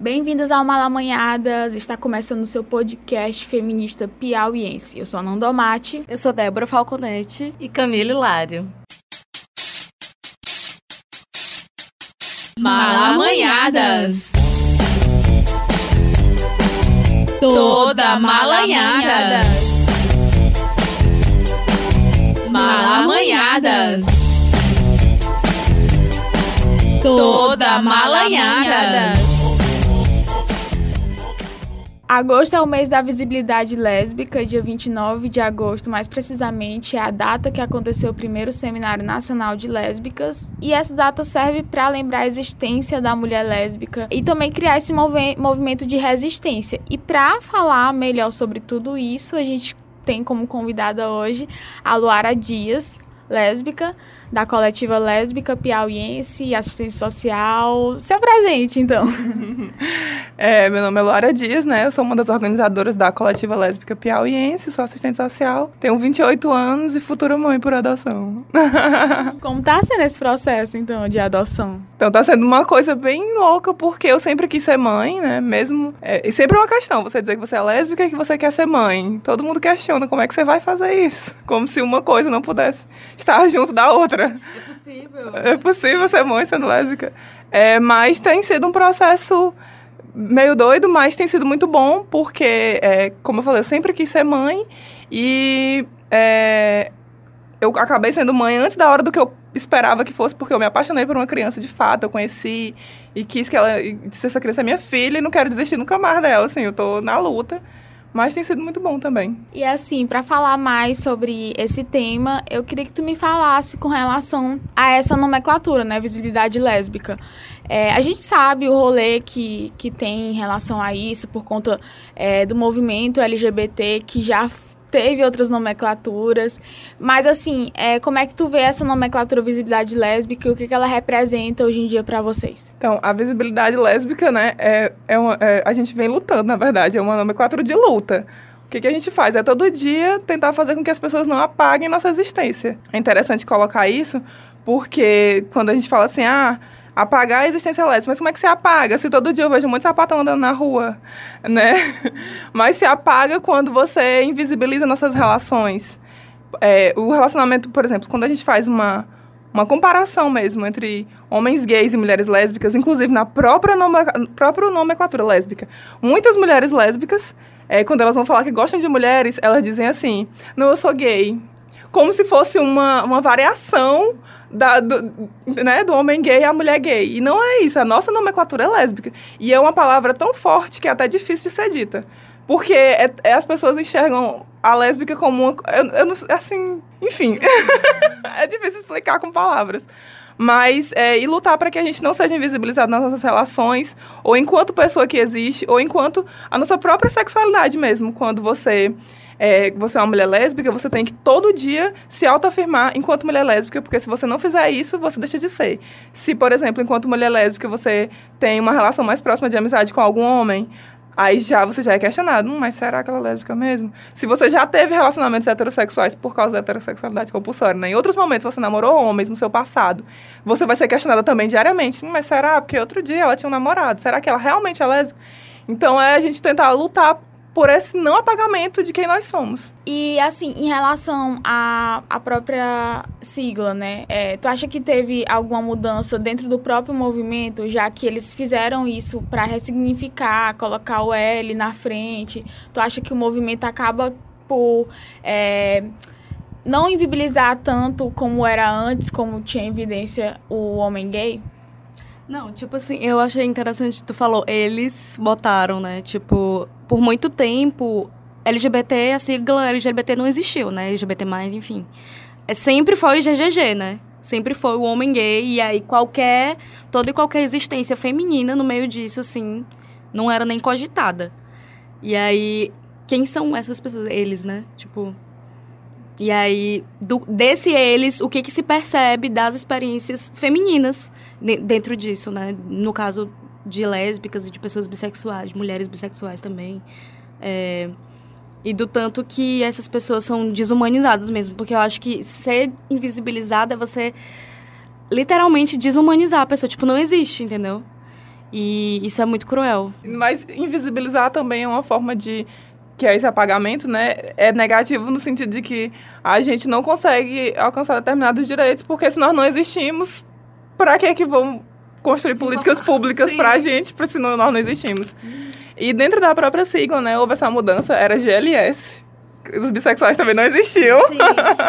Bem-vindas ao Malamanhadas, está começando o seu podcast feminista piauiense. Eu sou a Nandomate. Eu sou Débora Falconetti. E Camila Hilário. Malamanhadas. Toda malanhada. Malamanhadas. Toda malanhada. Agosto é o mês da visibilidade lésbica, dia 29 de agosto, mais precisamente, é a data que aconteceu o primeiro Seminário Nacional de Lésbicas. E essa data serve para lembrar a existência da mulher lésbica e também criar esse movi movimento de resistência. E para falar melhor sobre tudo isso, a gente tem como convidada hoje a Luara Dias, lésbica, da coletiva lésbica piauiense, assistente social. Se apresente, então. é, meu nome é Laura Dias, né? Eu sou uma das organizadoras da coletiva lésbica piauiense, sou assistente social, tenho 28 anos e futura mãe por adoção. Como tá sendo esse processo, então, de adoção? Então, tá sendo uma coisa bem louca, porque eu sempre quis ser mãe, né? Mesmo. É, e sempre é uma questão, você dizer que você é lésbica e que você quer ser mãe. Todo mundo questiona como é que você vai fazer isso. Como se uma coisa não pudesse estar junto da outra. É possível. É possível ser mãe sendo lésbica. É, mas tem sido um processo meio doido, mas tem sido muito bom, porque, é, como eu falei, eu sempre quis ser mãe e é, eu acabei sendo mãe antes da hora do que eu esperava que fosse, porque eu me apaixonei por uma criança de fato, eu conheci e quis que ela, disse essa criança é minha filha e não quero desistir nunca mais dela, assim, eu tô na luta. Mas tem sido muito bom também. E assim, para falar mais sobre esse tema, eu queria que tu me falasse com relação a essa nomenclatura, né? Visibilidade lésbica. É, a gente sabe o rolê que, que tem em relação a isso por conta é, do movimento LGBT que já teve outras nomenclaturas, mas assim, é, como é que tu vê essa nomenclatura visibilidade lésbica e o que, que ela representa hoje em dia para vocês? Então, a visibilidade lésbica, né, é, é, uma, é, a gente vem lutando, na verdade, é uma nomenclatura de luta. O que, que a gente faz? É todo dia tentar fazer com que as pessoas não apaguem nossa existência. É interessante colocar isso, porque quando a gente fala assim, ah, apagar a existência lésbica. Mas como é que se apaga? Se todo dia eu vejo muito sapatão andando na rua, né? Mas se apaga quando você invisibiliza nossas relações. É, o relacionamento, por exemplo, quando a gente faz uma, uma comparação mesmo entre homens gays e mulheres lésbicas, inclusive na própria, própria nomenclatura lésbica. Muitas mulheres lésbicas, é, quando elas vão falar que gostam de mulheres, elas dizem assim, não, eu sou gay. Como se fosse uma, uma variação da, do, né, do homem gay à mulher gay. E não é isso, a nossa nomenclatura é lésbica. E é uma palavra tão forte que é até difícil de ser dita. Porque é, é as pessoas enxergam a lésbica como uma. Eu, eu não, assim, enfim. é difícil explicar com palavras. Mas, é, e lutar para que a gente não seja invisibilizado nas nossas relações, ou enquanto pessoa que existe, ou enquanto a nossa própria sexualidade mesmo. Quando você é, você é uma mulher lésbica, você tem que todo dia se autoafirmar enquanto mulher lésbica, porque se você não fizer isso, você deixa de ser. Se, por exemplo, enquanto mulher lésbica, você tem uma relação mais próxima de amizade com algum homem, Aí já você já é questionado, hum, mas será que ela é lésbica mesmo? Se você já teve relacionamentos heterossexuais por causa da heterossexualidade compulsória, né? Em outros momentos você namorou homens no seu passado, você vai ser questionada também diariamente, hum, mas será? Porque outro dia ela tinha um namorado, será que ela realmente é lésbica? Então é a gente tentar lutar por esse não apagamento de quem nós somos. E assim, em relação à, à própria sigla, né? É, tu acha que teve alguma mudança dentro do próprio movimento, já que eles fizeram isso para ressignificar, colocar o L na frente? Tu acha que o movimento acaba por é, não invibilizar tanto como era antes, como tinha evidência o homem gay? Não, tipo assim, eu achei interessante, tu falou, eles botaram, né? Tipo, por muito tempo, LGBT, a sigla LGBT não existiu, né? LGBT, enfim. É, sempre foi o GGG, né? Sempre foi o homem gay, e aí qualquer, toda e qualquer existência feminina no meio disso, assim, não era nem cogitada. E aí, quem são essas pessoas? Eles, né? Tipo, e aí, do, desse eles, o que, que se percebe das experiências femininas dentro disso, né? No caso de lésbicas e de pessoas bissexuais, de mulheres bissexuais também. É, e do tanto que essas pessoas são desumanizadas mesmo. Porque eu acho que ser invisibilizada é você literalmente desumanizar a pessoa. Tipo, não existe, entendeu? E isso é muito cruel. Mas invisibilizar também é uma forma de que é esse apagamento, né, é negativo no sentido de que a gente não consegue alcançar determinados direitos, porque se nós não existimos, para que que vão construir Sim, políticas públicas para a gente, se não, nós não existimos? E dentro da própria sigla, né, houve essa mudança, era GLS. Os bissexuais também não existiam. Sim,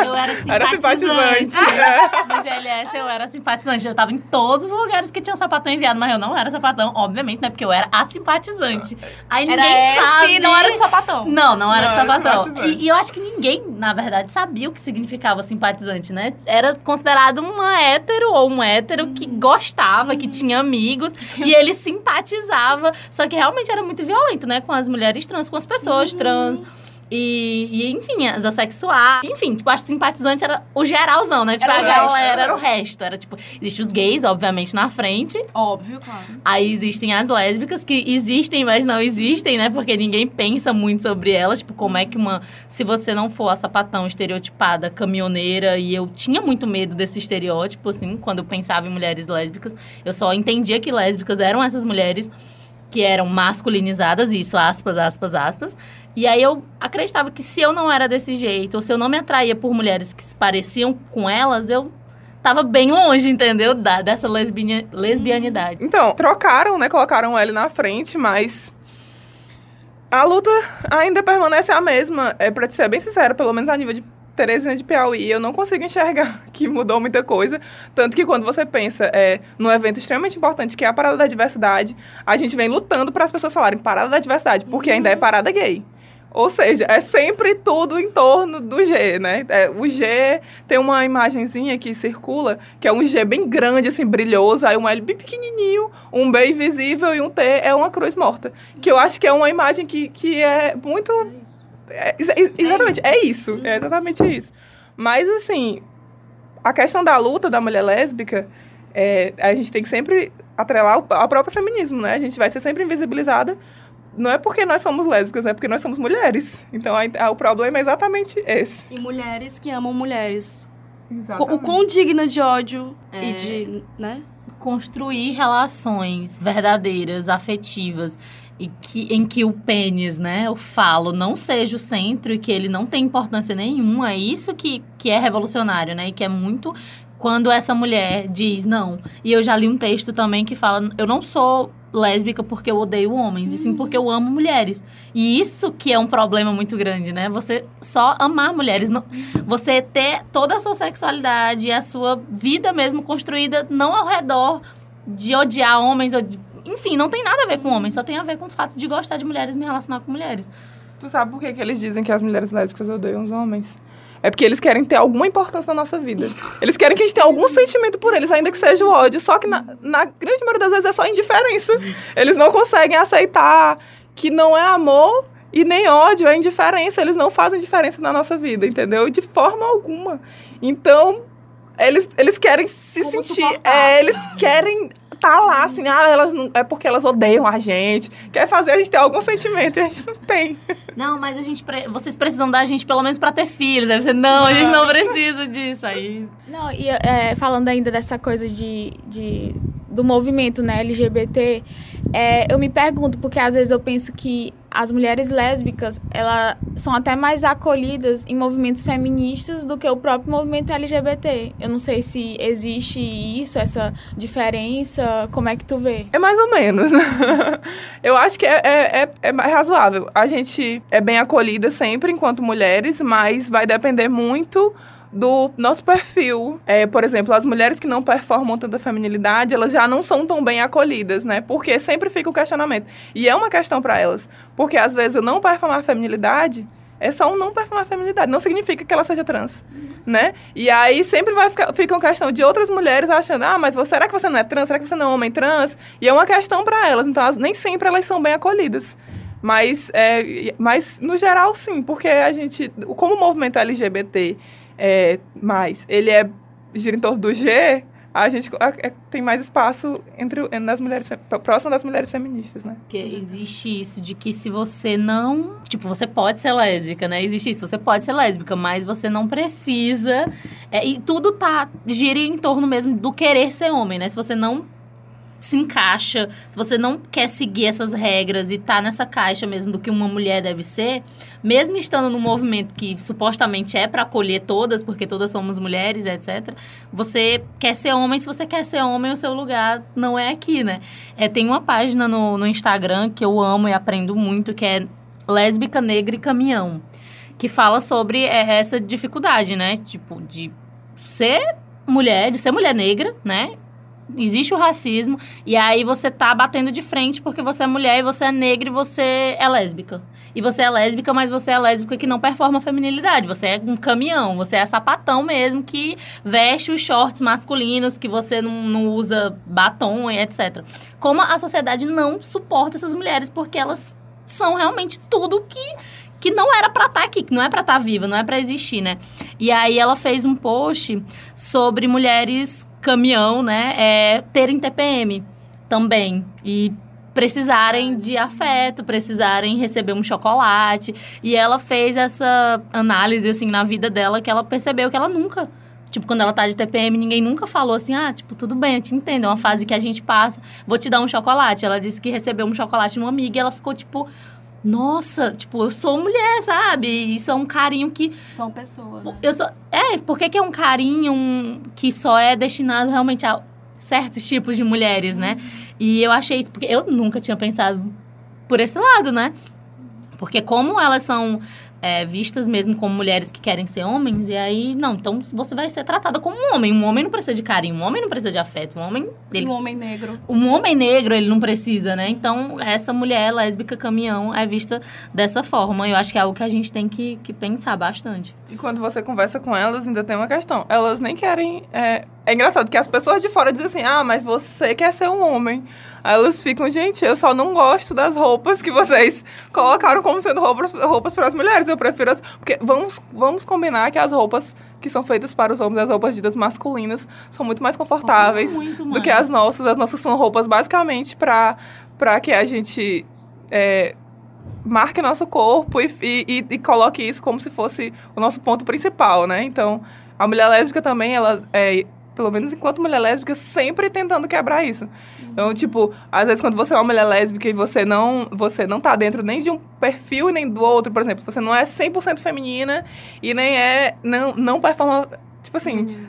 eu era Era simpatizante. simpatizante. né? No GLS eu era simpatizante. Eu tava em todos os lugares que tinha sapatão enviado, mas eu não era sapatão, obviamente, né? Porque eu era a simpatizante. Aí Era ninguém esse sabe. não era de sapatão. Não, não era Não, de era sapatão. simpatizante. E, e eu acho que ninguém, na verdade, sabia o que significava simpatizante, né? Era considerado uma hétero ou um hétero que gostava, que tinha amigos, e ele simpatizava. Só que realmente era muito violento, né? Com as mulheres trans, com as pessoas trans. E, e, enfim, as assexuais. Enfim, tipo, acho que simpatizante era o geralzão, né? Tipo, Era a galera era o resto. Era tipo, existem os gays, obviamente, na frente. Óbvio, claro. Aí existem as lésbicas que existem, mas não existem, né? Porque ninguém pensa muito sobre elas. Tipo, como é que uma. Se você não for a sapatão estereotipada, caminhoneira, e eu tinha muito medo desse estereótipo, assim, quando eu pensava em mulheres lésbicas. Eu só entendia que lésbicas eram essas mulheres que eram masculinizadas, isso, aspas, aspas, aspas. E aí eu acreditava que se eu não era desse jeito, ou se eu não me atraía por mulheres que se pareciam com elas, eu tava bem longe, entendeu? Da, dessa lesbia, lesbianidade. Então, trocaram, né? Colocaram ele na frente, mas a luta ainda permanece a mesma. É pra te ser bem sincera, pelo menos a nível de Teresina de Piauí, eu não consigo enxergar que mudou muita coisa. Tanto que quando você pensa é, num evento extremamente importante, que é a Parada da Diversidade, a gente vem lutando para as pessoas falarem Parada da Diversidade, porque ainda é parada gay. Ou seja, é sempre tudo em torno do G, né? É, o G tem uma imagenzinha que circula, que é um G bem grande, assim, brilhoso, aí um L bem pequenininho, um B invisível e um T é uma cruz morta. Que eu acho que é uma imagem que, que é muito... é- ex- ex- exatamente, é isso. É exatamente isso. Mas, assim, a questão da luta da mulher lésbica, é, a gente tem que sempre atrelar ao próprio feminismo, né? A gente vai ser sempre invisibilizada não é porque nós somos lésbicas, é porque nós somos mulheres. Então, a- a- o problema é exatamente esse. E mulheres que amam mulheres. O Exatamente. quão digna de ódio É. e de, né? construir relações verdadeiras, afetivas, e que, em que o pênis, né, o falo, não seja o centro e que ele não tem importância nenhuma, é isso que, que é revolucionário, né, e que é muito quando essa mulher diz não. E eu já li um texto também que fala, eu não sou lésbica porque eu odeio homens, e sim porque eu amo mulheres. E isso que é um problema muito grande, né? Você só amar mulheres, não, você ter toda a sua sexualidade e a sua vida mesmo construída não ao redor de odiar homens, ou de- enfim, não tem nada a ver com homens, só tem a ver com o fato de gostar de mulheres e me relacionar com mulheres. Tu sabe por que, que eles dizem que as mulheres lésbicas odeiam os homens? É porque eles querem ter alguma importância na nossa vida. Eles querem que a gente tenha algum sentimento por eles, ainda que seja o ódio. Só que na, na grande maioria das vezes é só indiferença. Eles não conseguem aceitar que não é amor e nem ódio, é indiferença. Eles não fazem diferença na nossa vida, entendeu? De forma alguma. Então, eles, eles querem se Como sentir. É, eles querem tá lá, assim, ah, elas não, é porque elas odeiam a gente. Quer fazer a gente ter algum sentimento e a gente não tem. Não, mas a gente pre- vocês precisam da gente pelo menos pra ter filhos. Aí você, não, a gente não precisa disso. Aí Não, e é, falando ainda dessa coisa de, de, do movimento né, LGBT, é, eu me pergunto, porque às vezes eu penso que as mulheres lésbicas, elas são até mais acolhidas em movimentos feministas do que o próprio movimento LGBT. Eu não sei se existe isso, essa diferença, como é que tu vê? É mais ou menos. Eu acho que é, é, é, é razoável. A gente é bem acolhida sempre enquanto mulheres, mas vai depender muito do nosso perfil. É, por exemplo, as mulheres que não performam tanta feminilidade, elas já não são tão bem acolhidas, né? Porque sempre fica o questionamento. E é uma questão para elas. Porque às vezes o não performar feminilidade é só um não performar feminilidade. Não significa que ela seja trans, né? E aí sempre vai ficar fica uma questão de outras mulheres achando, ah, mas você, será que você não é trans? Será que você não é homem trans? E é uma questão para elas. Então, elas- nem sempre elas são bem acolhidas. Mas, é, mas, no geral, sim, porque a gente, como o movimento LGBT é, mais, ele é gira em torno do G, a gente a- é- tem mais espaço entre nas mulheres, próximo das mulheres feministas, né? Porque existe isso de que se você não. Tipo, você pode ser lésbica, né? Existe isso. Você pode ser lésbica, mas você não precisa. é, e tudo tá. gira em torno mesmo do querer ser homem, né? Se você não se encaixa, se você não quer seguir essas regras e tá nessa caixa mesmo do que uma mulher deve ser, mesmo estando num movimento que supostamente é para acolher todas, porque todas somos mulheres, etc. Você quer ser homem, se você quer ser homem, o seu lugar não é aqui, né? É, tem uma página no, no Instagram que eu amo e aprendo muito, que é Lésbica Negra e Caminhão, que fala sobre é, essa dificuldade, né? Tipo, de ser mulher, de ser mulher negra, né? Existe o racismo, e aí você tá batendo de frente porque você é mulher e você é negra e você é lésbica. E você é lésbica, mas você é lésbica que não performa a feminilidade. Você é um caminhão, você é sapatão mesmo que veste os shorts masculinos, que você não, não usa batom e etc. Como a sociedade não suporta essas mulheres porque elas são realmente tudo que que não era para estar tá aqui, que não é para estar tá viva, não é para existir, né? E aí ela fez um post sobre mulheres caminhão, né, é, terem TPM também. E precisarem de afeto, precisarem receber um chocolate. E ela fez essa análise, assim, na vida dela, que ela percebeu que ela nunca... Tipo, quando ela tá de TPM, ninguém nunca falou assim, ah, tipo, tudo bem, eu te entendo, é uma fase que a gente passa, vou te dar um chocolate. Ela disse que recebeu um chocolate de uma amiga e ela ficou, tipo, nossa, tipo, eu sou mulher, sabe? Isso é um carinho que. Sou uma pessoa. Né? Eu sou. É, por que, que é um carinho um, que só é destinado realmente a certos tipos de mulheres, né? Uhum. E eu achei porque eu nunca tinha pensado por esse lado, né? Porque como elas são é, vistas mesmo como mulheres que querem ser homens, e aí, não, então você vai ser tratada como um homem. Um homem não precisa de carinho, um homem não precisa de afeto, um homem... Ele, um homem negro. Um homem negro, ele não precisa, né? Então, essa mulher lésbica caminhão é vista dessa forma. Eu acho que é algo que a gente tem que, que pensar bastante. E quando você conversa com elas, ainda tem uma questão. Elas nem querem... É, é engraçado que as pessoas de fora dizem assim, ah, mas você quer ser um homem. Aí elas ficam, gente, eu só não gosto das roupas que vocês colocaram como sendo roupas, roupas para as mulheres. Eu prefiro as. Porque vamos, vamos combinar que as roupas que são feitas para os homens, as roupas ditas masculinas, são muito mais confortáveis muito do que as nossas. As nossas são roupas basicamente para que a gente. É, marque nosso corpo e, e, e, coloque isso como se fosse o nosso ponto principal, né? Então, a mulher lésbica também, ela é, pelo menos enquanto mulher lésbica, sempre tentando quebrar isso. Então, tipo, às vezes quando você é uma mulher lésbica e você não, você não tá dentro nem de um perfil nem do outro, por exemplo, você não é 100% feminina e nem é, não, não performa, tipo assim,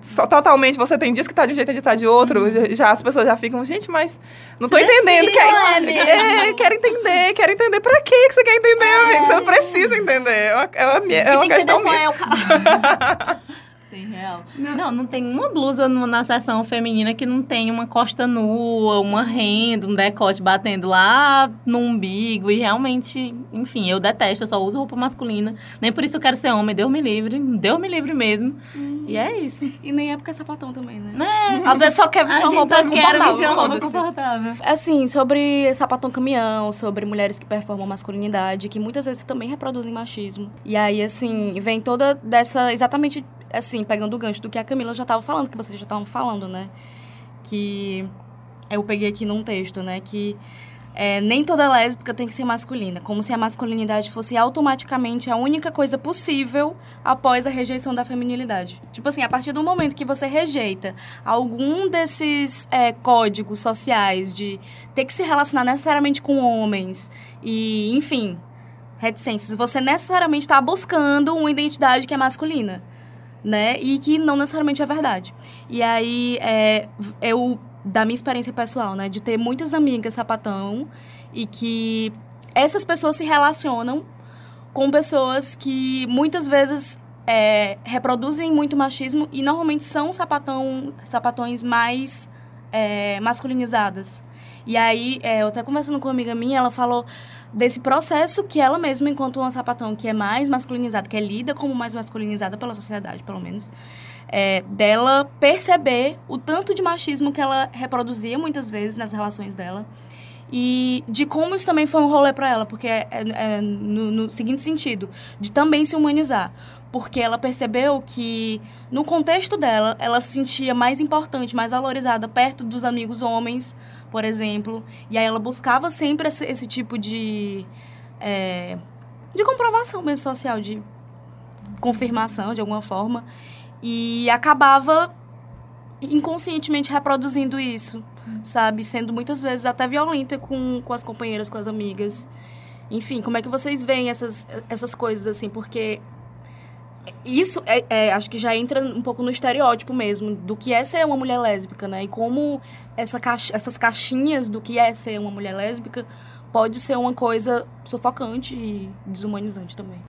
só, totalmente, você tem dias que tá de um jeito e dias tá de outro, uhum. já as pessoas já ficam, gente, mas não tô você entendendo. Quer, é, é, quero entender, quero entender. Pra que você quer entender, é. amigo? Você não precisa entender. É uma, é uma, é uma questão minha. Tem real. Não. não, não tem uma blusa no, na seção feminina que não tem uma costa nua, uma renda, um decote batendo lá no umbigo. E realmente, enfim, eu detesto, eu só uso roupa masculina. Nem por isso eu quero ser homem, Deus me livre. Deus me livre mesmo. Hum. E é isso. E nem é porque é sapatão também, né? É. Às vezes só quer vestir uma roupa confortável. Uma roupa confortável. Assim, sobre sapatão caminhão, sobre mulheres que performam masculinidade, que muitas vezes também reproduzem machismo. E aí, assim, vem toda dessa, exatamente assim, pegando o gancho do que a Camila já estava falando, que vocês já estavam falando, né? Que eu peguei aqui num texto, né? Que é, nem toda lésbica tem que ser masculina, como se a masculinidade fosse automaticamente a única coisa possível após a rejeição da feminilidade. Tipo assim, a partir do momento que você rejeita algum desses é, códigos sociais de ter que se relacionar necessariamente com homens e, enfim, reticências, você necessariamente está buscando uma identidade que é masculina né? E que não necessariamente é verdade. E aí, é, eu, da minha experiência pessoal, né? De ter muitas amigas sapatão e que essas pessoas se relacionam com pessoas que muitas vezes é, reproduzem muito machismo e normalmente são sapatão, sapatões mais é, masculinizadas. E aí, é, eu até conversando com uma amiga minha, ela falou desse processo que ela mesma, enquanto uma sapatão que é mais masculinizada, que é lida como mais masculinizada pela sociedade, pelo menos, é, dela perceber o tanto de machismo que ela reproduzia muitas vezes nas relações dela e de como isso também foi um rolê para ela, porque é, é, no, no, seguinte sentido, de também se humanizar, porque ela percebeu que no contexto dela, ela se sentia mais importante, mais valorizada perto dos amigos homens, por exemplo. E aí ela buscava sempre esse, esse tipo de. É, de comprovação mesmo social, de confirmação de alguma forma. E acabava inconscientemente reproduzindo isso. sabe? Sendo muitas vezes até violenta com, com as companheiras, com as amigas. Enfim, como é que vocês veem essas, essas coisas, assim? Porque isso, é, é, acho que já entra um pouco no estereótipo mesmo, do que é ser uma mulher lésbica, né? E como essa caixa, essas caixinhas do que é ser uma mulher lésbica pode ser uma coisa sufocante e desumanizante também.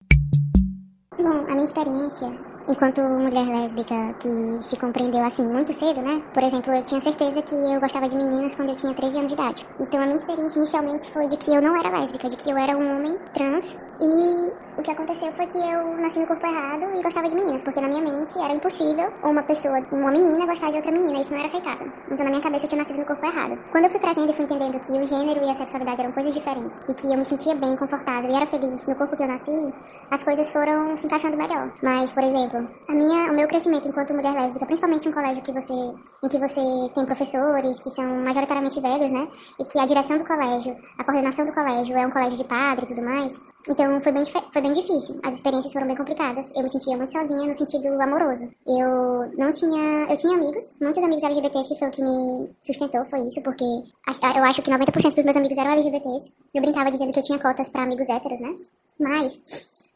Bom, a minha experiência enquanto mulher lésbica que se compreendeu assim muito cedo, né? Por exemplo, eu tinha certeza que eu gostava de meninas quando eu tinha 13 anos de idade. Então a minha experiência inicialmente foi de que eu não era lésbica, de que eu era um homem trans e o que aconteceu foi que eu nasci no corpo errado e gostava de meninas, porque na minha mente era impossível uma pessoa, uma menina, gostar de outra menina, isso não era aceitável. Então na minha cabeça eu tinha nascido no corpo errado. Quando eu fui crescendo e fui entendendo que o gênero e a sexualidade eram coisas diferentes e que eu me sentia bem, confortável e era feliz no corpo que eu nasci, as coisas foram se encaixando melhor. Mas, por exemplo, a minha, o meu crescimento enquanto mulher lésbica, principalmente em um colégio que você, em que você tem professores que são majoritariamente velhos, né? E que a direção do colégio, a coordenação do colégio é um colégio de padre e tudo mais. Então foi bem, foi bem difícil. As experiências foram bem complicadas. Eu me sentia muito sozinha no sentido amoroso. Eu não tinha. Eu tinha amigos, muitos amigos LGBTs, que foi o que me sustentou, foi isso, porque eu acho que 90% dos meus amigos eram LGBTs. Eu brincava dizendo que eu tinha cotas para amigos héteros, né? Mas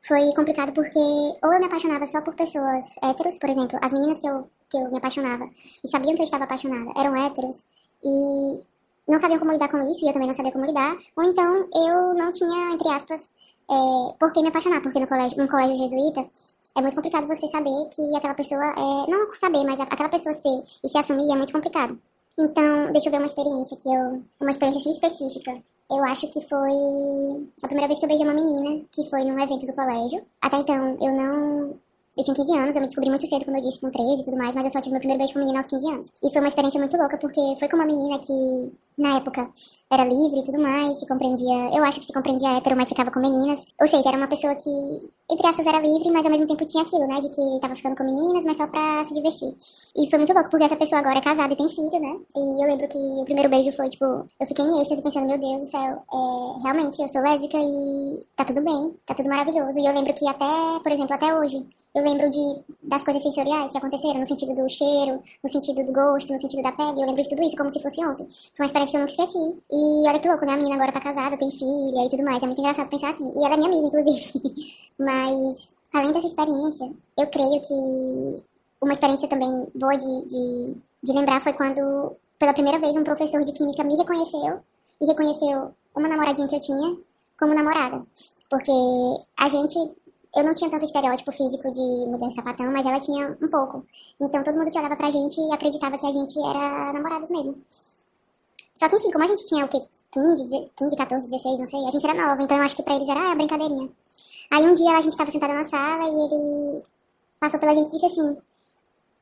foi complicado porque ou eu me apaixonava só por pessoas héteros, por exemplo, as meninas que eu, que eu me apaixonava e sabiam que eu estava apaixonada eram héteros e não sabiam como lidar com isso e eu também não sabia como lidar, ou então eu não tinha, entre aspas, é, por que me apaixonar, porque no colégio, num colégio jesuíta é muito complicado você saber que aquela pessoa é. Não saber, mas aquela pessoa ser e se assumir é muito complicado. Então, deixa eu ver uma experiência que eu. Uma experiência assim específica. Eu acho que foi a primeira vez que eu beijei uma menina, que foi num evento do colégio. Até então, eu não. Eu tinha 15 anos, eu me descobri muito cedo, como eu disse, com 13 e tudo mais, mas eu só tive meu primeiro beijo com menina aos 15 anos. E foi uma experiência muito louca, porque foi com uma menina que na época era livre e tudo mais, se compreendia, eu acho que se compreendia hétero, mas ficava com meninas. Ou seja, era uma pessoa que, entre aspas, era livre, mas ao mesmo tempo tinha aquilo, né, de que tava ficando com meninas, mas só pra se divertir. E foi muito louco, porque essa pessoa agora é casada e tem filho, né, e eu lembro que o primeiro beijo foi, tipo, eu fiquei em êxtase pensando, meu Deus do céu, é, realmente, eu sou lésbica e tá tudo bem, tá tudo maravilhoso. E eu lembro que até, por exemplo, até hoje, eu lembro de, das coisas sensoriais que aconteceram, no sentido do cheiro, no sentido do gosto, no sentido da pele, eu lembro de tudo isso como se fosse ontem. Foi uma experiência que eu nunca esqueci. E olha que louco, né? A menina agora tá casada, tem filha e tudo mais. É muito engraçado pensar assim. E ela é minha amiga, inclusive. Mas, além dessa experiência, eu creio que uma experiência também boa de, de, de lembrar foi quando, pela primeira vez, um professor de química me reconheceu e reconheceu uma namoradinha que eu tinha como namorada. Porque a gente eu não tinha tanto estereótipo físico de mulher sapatão, mas ela tinha um pouco. Então todo mundo que olhava pra gente acreditava que a gente era namorados mesmo. Só que, enfim, como a gente tinha o quê? 15, 15, 14, 16, não sei, a gente era nova, então eu acho que pra eles era ah, brincadeirinha. Aí um dia a gente tava sentada na sala e ele passou pela gente e disse assim: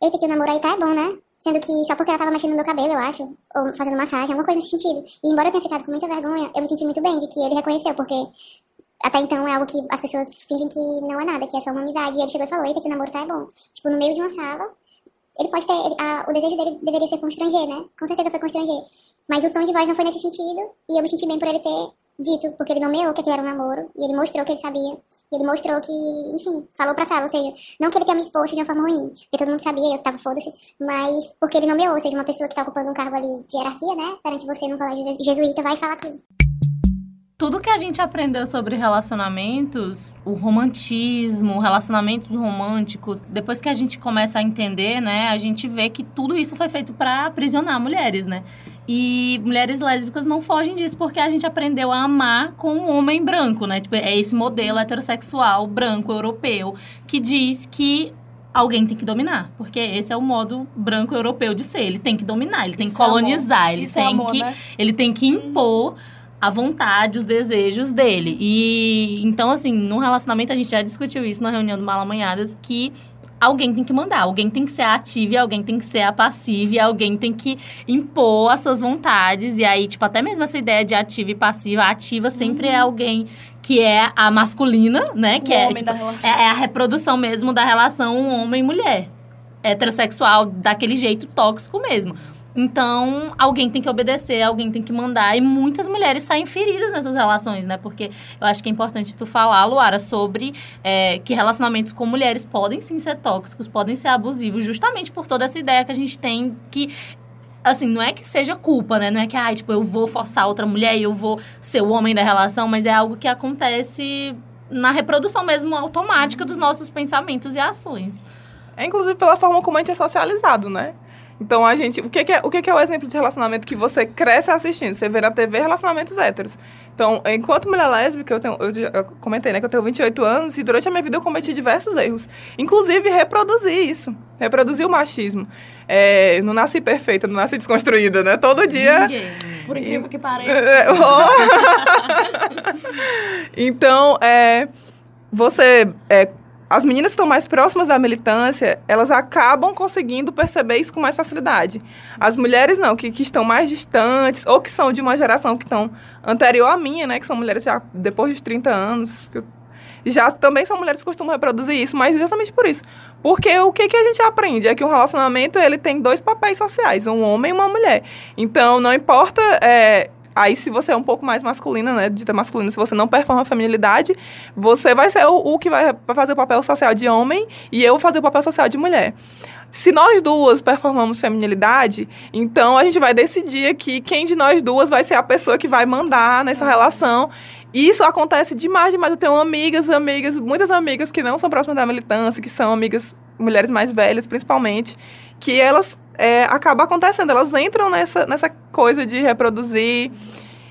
Eita, que o namoro aí tá é bom, né? Sendo que só porque ela tava mexendo no meu cabelo, eu acho, ou fazendo massagem, alguma coisa nesse sentido. E embora eu tenha ficado com muita vergonha, eu me senti muito bem de que ele reconheceu, porque até então é algo que as pessoas fingem que não é nada, que é só uma amizade. E ele chegou e falou: Eita, que namoro tá é bom. Tipo, no meio de uma sala, ele pode ter. Ele, a, o desejo dele deveria ser constranger, né? Com certeza foi constranger. Mas o tom de voz não foi nesse sentido. E eu me senti bem por ele ter dito, porque ele nomeou que aquilo era um namoro. E ele mostrou que ele sabia. E ele mostrou que, enfim, falou pra sala. Ou seja, não que ele tenha me exposto de uma forma ruim. Porque todo mundo sabia, eu tava foda-se. Mas porque ele nomeou. Ou seja, uma pessoa que tá ocupando um cargo ali de hierarquia, né? Perante você num colégio jesuíta vai falar tudo tudo que a gente aprendeu sobre relacionamentos, o romantismo, relacionamentos românticos, depois que a gente começa a entender, né, a gente vê que tudo isso foi feito para aprisionar mulheres, né? E mulheres lésbicas não fogem disso porque a gente aprendeu a amar com um homem branco, né? Tipo, é esse modelo heterossexual branco europeu que diz que alguém tem que dominar, porque esse é o modo branco europeu de ser. Ele tem que dominar, ele tem que colonizar, ele tem, amor, que, né? ele tem que impor uhum a vontade, os desejos dele. E então, assim, no relacionamento a gente já discutiu isso na reunião do Malamanhadas, que alguém tem que mandar, alguém tem que ser ativo e alguém tem que ser a passiva e alguém tem que impor as suas vontades. E aí, tipo, até mesmo essa ideia de ativa e passiva, a ativa sempre é uhum. é alguém que é a masculina, né? Que é, tipo, é, é, a reprodução mesmo da relação homem-mulher. Heterossexual, daquele jeito tóxico mesmo. Então, alguém tem que obedecer, alguém tem que mandar. E muitas mulheres saem feridas nessas relações, né? Porque eu acho que é importante tu falar, Luara, sobre é, que relacionamentos com mulheres podem sim ser tóxicos, podem ser abusivos, justamente por toda essa ideia que a gente tem que assim, não é que seja culpa, né? Não é que, ah, tipo, eu vou forçar outra mulher e eu vou ser o homem da relação, mas é algo que acontece na reprodução mesmo automática dos nossos pensamentos e ações. É inclusive pela forma como a gente é socializado, né? Então a gente. O que, que é, o que, que é o exemplo de relacionamento que você cresce assistindo? Você vê na TV relacionamentos héteros. Então, enquanto mulher lésbica, eu, tenho, eu, eu comentei, né, que eu tenho 28 anos e durante a minha vida eu cometi diversos erros. Inclusive, reproduzir isso. Reproduzir o machismo. É, não nasci perfeita, não nasci desconstruída, né? Todo dia. Ninguém. Por incrível que pareça. É, ó. então, é, você. é, as meninas que estão mais próximas da militância, elas acabam conseguindo perceber isso com mais facilidade. As mulheres não, que, que estão mais distantes, ou que são de uma geração que estão anterior à minha, né? Que são mulheres já depois dos 30 anos. já também são mulheres que costumam reproduzir isso, mas justamente por isso. Porque o que, que a gente aprende é que um relacionamento ele tem dois papéis sociais, um homem e uma mulher. Então, não importa. é, aí, se você é um pouco mais masculina, né? Dita masculina, se você não performa a feminilidade, você vai ser o, o que vai, vai fazer o papel social de homem e eu vou fazer o papel social de mulher. Se nós duas performamos feminilidade, então a gente vai decidir aqui quem de nós duas vai ser a pessoa que vai mandar nessa relação. E isso acontece demais, demais. Eu tenho amigas, amigas, muitas amigas que não são próximas da militância, que são amigas, mulheres mais velhas, principalmente, que elas é, acaba acontecendo, elas entram nessa, nessa coisa de reproduzir.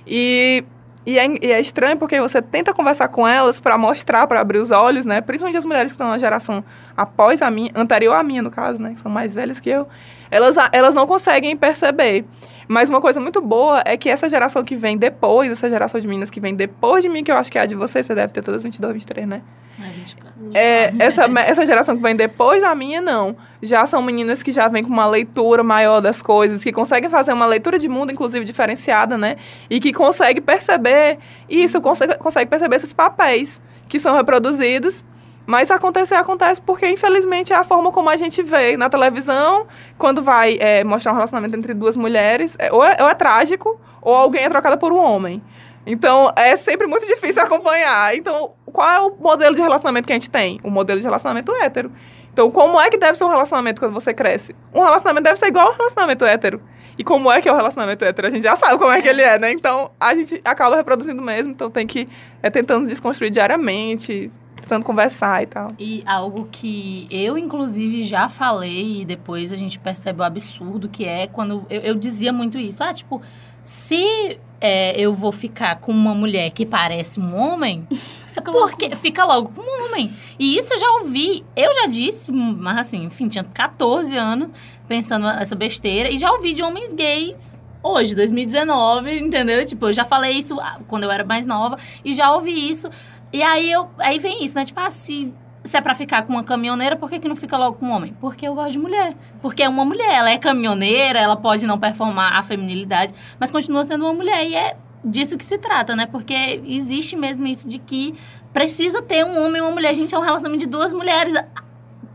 E, e, é, e é estranho porque você tenta conversar com elas para mostrar, para abrir os olhos, né? Principalmente as mulheres que estão na geração após a minha, anterior à minha, no caso, né? Que são mais velhas que eu. Elas, elas não conseguem perceber. Mas uma coisa muito boa é que essa geração que vem depois, essa geração de meninas que vem depois de mim, que eu acho que é a de você, você deve ter todas 22, 23, né? É, 24. É, essa, essa geração que vem depois da minha, não. Já são meninas que já vêm com uma leitura maior das coisas, que conseguem fazer uma leitura de mundo, inclusive, diferenciada, né? E que consegue perceber isso, consegue, consegue perceber esses papéis que são reproduzidos. Mas acontecer, acontece porque, infelizmente, é a forma como a gente vê na televisão, quando vai é, mostrar um relacionamento entre duas mulheres, é, ou, é, ou é trágico, ou alguém é trocada por um homem. Então, é sempre muito difícil acompanhar. Então, qual é o modelo de relacionamento que a gente tem? O modelo de relacionamento hétero. Então, como é que deve ser um relacionamento quando você cresce? Um relacionamento deve ser igual ao relacionamento hétero. E como é que é o relacionamento hétero? A gente já sabe como é que ele é, né? Então, a gente acaba reproduzindo mesmo. Então, tem que é tentando desconstruir diariamente, tentando conversar e tal. E algo que eu, inclusive, já falei e depois a gente percebe o absurdo que é quando eu, eu dizia muito isso. Ah, tipo, se é, eu vou ficar com uma mulher que parece um homem, porque fica logo com um homem. E isso eu já ouvi, eu já disse, mas assim, enfim, tinha 14 anos pensando essa besteira e já ouvi de homens gays. Hoje, 2019, entendeu? Tipo, eu já falei isso quando eu era mais nova e já ouvi isso. E aí, eu, aí vem isso, né? Tipo, ah, se, se é pra ficar com uma caminhoneira, por que, que não fica logo com um homem? Porque eu gosto de mulher. Porque é uma mulher, ela é caminhoneira, ela pode não performar a feminilidade, mas continua sendo uma mulher. E é disso que se trata, né? Porque existe mesmo isso de que precisa ter um homem e uma mulher. Gente, é um relacionamento de duas mulheres.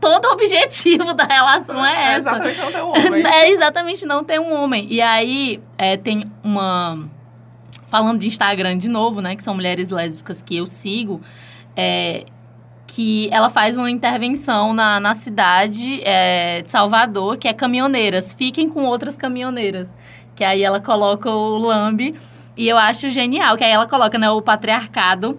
Todo o objetivo da relação é, É essa. exatamente não tem um homem. É exatamente não ter um homem. E aí é, tem uma. Falando de Instagram de novo, né? Que são mulheres lésbicas que eu sigo. É, que ela faz uma intervenção na, na cidade é, de Salvador, que é caminhoneiras. Fiquem com outras caminhoneiras. Que aí ela coloca o lambe. E eu acho genial, que aí ela coloca né, o patriarcado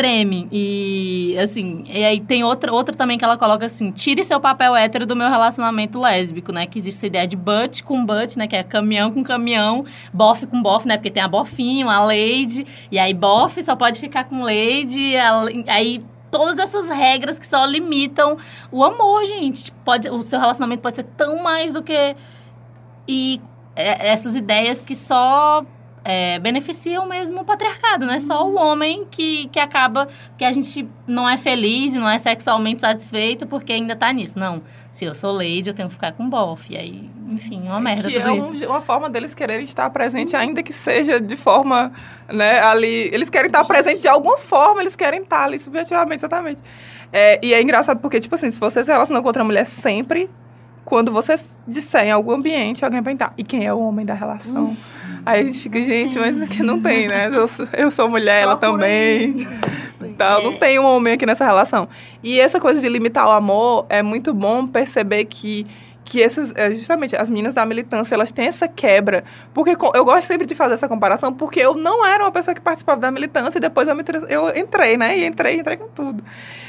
treme. E assim, e aí tem outra, outra também que ela coloca assim: tire seu papel hétero do meu relacionamento lésbico, né? Que existe essa ideia de butt com butt, né? Que é caminhão com caminhão, bofe com bofe, né? Porque tem a bofinho, a lady, e aí bofe só pode ficar com lady, a- aí. Todas essas regras que só limitam o amor, gente. Tipo, Pode, o seu relacionamento pode ser tão mais do que. E é, essas ideias que só é, beneficiam mesmo o patriarcado, né? Só o homem que, que acaba, que a gente não é feliz e não é sexualmente satisfeito porque ainda tá nisso. Não, se eu sou lady, eu tenho que ficar com bofe. Aí, enfim, uma merda que tudo é isso. um- uma forma deles quererem estar presente, ainda que seja de forma, né, ali... Eles querem estar presente de alguma forma, eles querem estar ali, subjetivamente, exatamente. É, e é engraçado porque, tipo assim, se você se relaciona com outra mulher sempre, quando você disser em algum ambiente, alguém vai perguntar, e quem é o homem da relação? Aí a gente fica, gente, mas aqui não tem, né? Eu, sou- eu sou mulher, ela Procura também. Então, não É. tem um homem aqui nessa relação. E essa coisa de limitar o amor é muito bom perceber que, que essas, é, justamente, as meninas da militância, elas têm essa quebra. Porque eu gosto sempre de fazer essa comparação, porque eu não era uma pessoa que participava da militância e depois eu, me, eu entrei, né? E entrei, entrei com tudo.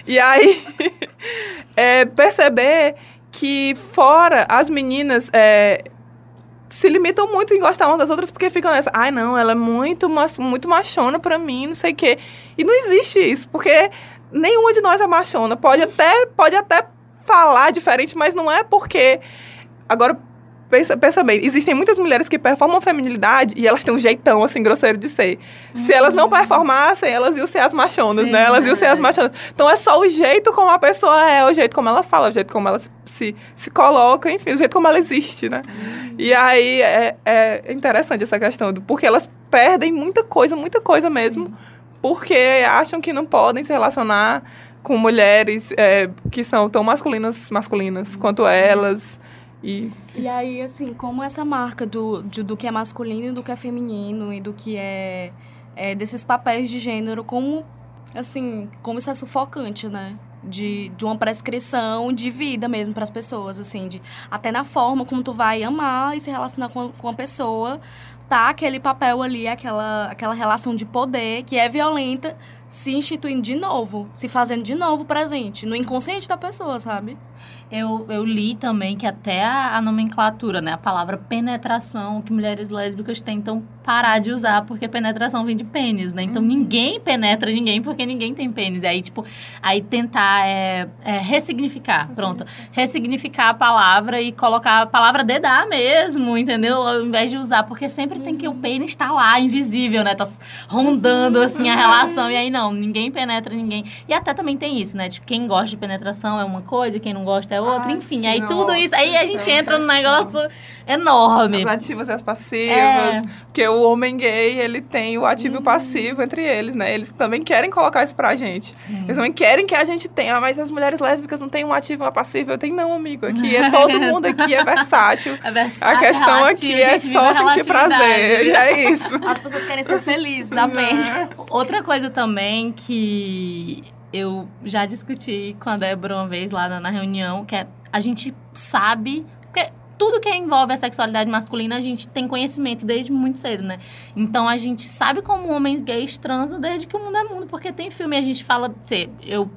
E aí, é, perceber que fora as meninas é, se limitam muito em gostar umas das outras porque ficam nessa, ai não, ela é muito, mas- muito machona pra mim, não sei o quê. E não existe isso, porque nenhuma de nós é machona. Pode até, pode até falar diferente, mas não é porque. Agora, pensa, pensa bem, existem muitas mulheres que performam feminilidade e elas têm um jeitão assim grosseiro de ser. Se elas não performassem, elas iam ser as machonas, Sim, né? Elas iam ser as verdade. machonas. Então é só o jeito como a pessoa é, o jeito como ela fala, o jeito como ela se, se, coloca, enfim, o jeito como ela existe, né? E aí é, é interessante essa questão, do, porque elas perdem muita coisa, muita coisa mesmo, porque acham que não podem se relacionar com mulheres é, que são tão masculinas, masculinas quanto elas. E E aí, assim, como essa marca do, do que é masculino e do que é feminino e do que é, é desses papéis de gênero, como, assim, como isso é sufocante, né? De, de uma prescrição de vida mesmo para as pessoas, assim, de, até na forma como tu vai amar e se relacionar com, com a pessoa, tá aquele papel ali, aquela, aquela relação de poder que é violenta, se instituindo de novo, se fazendo de novo presente, no inconsciente da pessoa, sabe? Eu, eu li também que até a, a nomenclatura, né? A palavra penetração, que mulheres lésbicas tentam parar de usar, porque penetração vem de pênis, né? Então ninguém penetra ninguém porque ninguém tem pênis. E aí, tipo, aí tentar é, é, ressignificar, pronto. Ressignificar a palavra e colocar a palavra dedar mesmo, entendeu? Ao invés de usar, porque sempre tem que o pênis estar lá, invisível, né? Tá rondando, assim, a relação. E aí, não, ninguém penetra ninguém. E até também tem isso, né? Tipo, quem gosta de penetração é uma coisa, quem não gosta é outra, Ah, enfim. sim, aí tudo nossa, isso, aí a gente entra num negócio enorme. as ativas e as passivas. É. Porque o homem gay, ele tem o ativo e o passivo entre eles, né? Eles também querem colocar isso pra gente. Eles também querem que a gente tenha, ah, mas as mulheres lésbicas não têm um ativo e uma passiva. Eu tenho, não, amigo. Aqui é todo mundo aqui é versátil. É versátil, A questão relativo, aqui é só sentir prazer. E é isso. As pessoas querem ser felizes apenas. Outra coisa também que eu já discuti com a Débora uma vez lá na, na reunião, que é a gente sabe. Tudo que envolve a sexualidade masculina, a gente tem conhecimento desde muito cedo, né? Então a gente sabe como homens gays transam desde que o mundo é mundo, porque tem filme, a gente fala. sei, Eu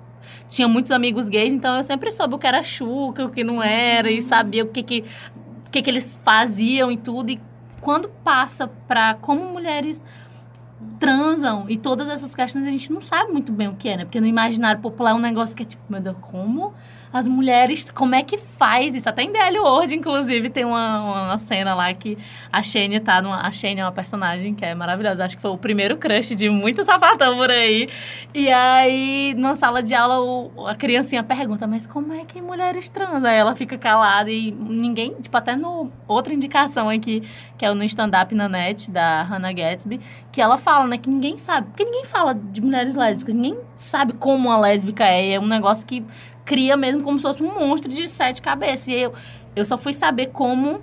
tinha muitos amigos gays, então eu sempre soube o que era chuca, o que não era, e sabia o que que, o que, que eles faziam e tudo. E quando passa pra como mulheres transam e todas essas questões a gente não sabe muito bem o que é, né? Porque no imaginário popular é um negócio que é tipo, meu Deus, como as mulheres, como é que faz isso? Até em DL World, inclusive, tem uma, uma cena lá que a Shane tá numa. A Shane é uma personagem que é maravilhosa. Acho que foi o primeiro crush de muito sapatão por aí. E aí, na sala de aula, o- a criancinha pergunta, mas como é que mulheres transam? Aí ela fica calada e ninguém, tipo, até no. Outra indicação aqui, que é no stand-up na net, da Hannah Gatsby, que ela fala, né, que ninguém sabe. Porque ninguém fala de mulheres lésbicas, ninguém sabe como uma lésbica é. É um negócio que cria mesmo como se fosse um monstro de sete cabeças. E eu, eu só fui saber como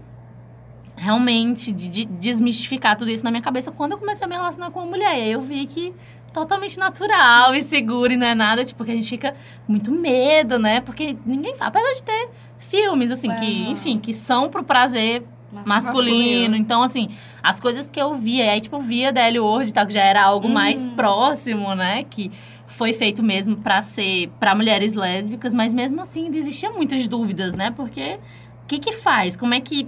realmente de, de desmistificar tudo isso na minha cabeça quando eu comecei a me relacionar com uma mulher. E aí eu vi que totalmente natural e seguro e não é nada, tipo, que a gente fica muito medo, né? Porque ninguém fala, apesar de ter filmes, assim, que, enfim, que são pro prazer masculino. Masculino. Então, assim, as coisas que eu via, e aí, tipo, via DL World e tal, que já era algo mais Uhum. próximo, né? Que foi feito mesmo pra ser para mulheres lésbicas, mas mesmo assim ainda existiam muitas dúvidas, né? Porque o que que faz? Como é que.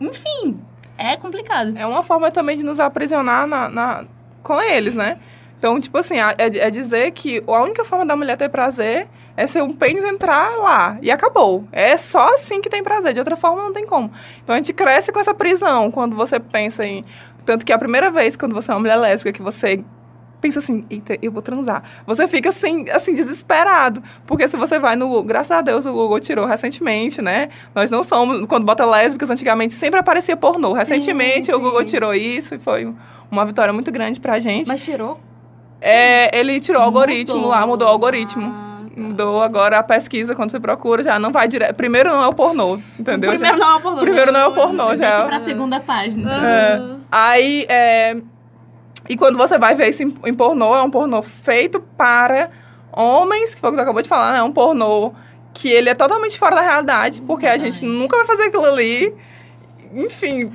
Enfim, é complicado. É uma forma também de nos aprisionar na, na- com eles, né? Então, tipo assim, é, é dizer que a única forma da mulher ter prazer é ser um pênis entrar lá. E acabou. É só assim que tem prazer. De outra forma, não tem como. Então, a gente cresce com essa prisão quando você pensa em... Tanto que a primeira vez, quando você é uma mulher lésbica, que você pensa assim, eita, eu vou transar. Você fica assim, assim, desesperado. Porque se você vai no Google, graças a Deus o Google tirou recentemente, né? Nós não somos, quando bota lésbicas, antigamente sempre aparecia pornô. Recentemente o sim. Google tirou isso e foi uma vitória muito grande pra gente. Mas tirou? É, ele tirou o algoritmo lá, mudou o algoritmo. Ah. Mudou agora a pesquisa, quando você procura, já não vai direto. Primeiro não é o pornô, entendeu? Primeiro Já- não é o pornô. Primeiro não é o pornô, já. pra segunda página. É. Aí, é... E quando você vai ver isso em, pornô, é um pornô feito para homens, que foi o que você acabou de falar, né? É um pornô que ele é totalmente fora da realidade, porque a gente nunca vai fazer aquilo ali. Enfim,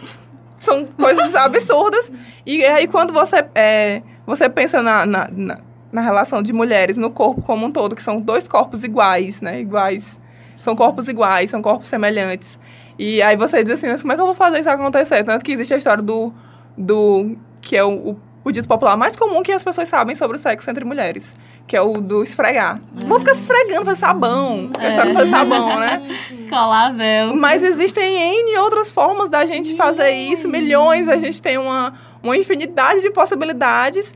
são coisas absurdas. E aí, quando você, é, você pensa na, na, na, na relação de mulheres no corpo como um todo, que são dois corpos iguais, né? Iguais. São corpos iguais, são corpos semelhantes. E aí você diz assim, mas como é que eu vou fazer isso acontecer? Tanto que existe a história do. do que é o, o, o dito popular mais comum que as pessoas sabem sobre o sexo entre mulheres. Que é o do esfregar. Vou ficar se esfregando, fazer sabão. É. A história do fazer sabão, né? Colável. Mas existem N outras formas da gente fazer isso, milhões, a gente tem uma, uma infinidade de possibilidades.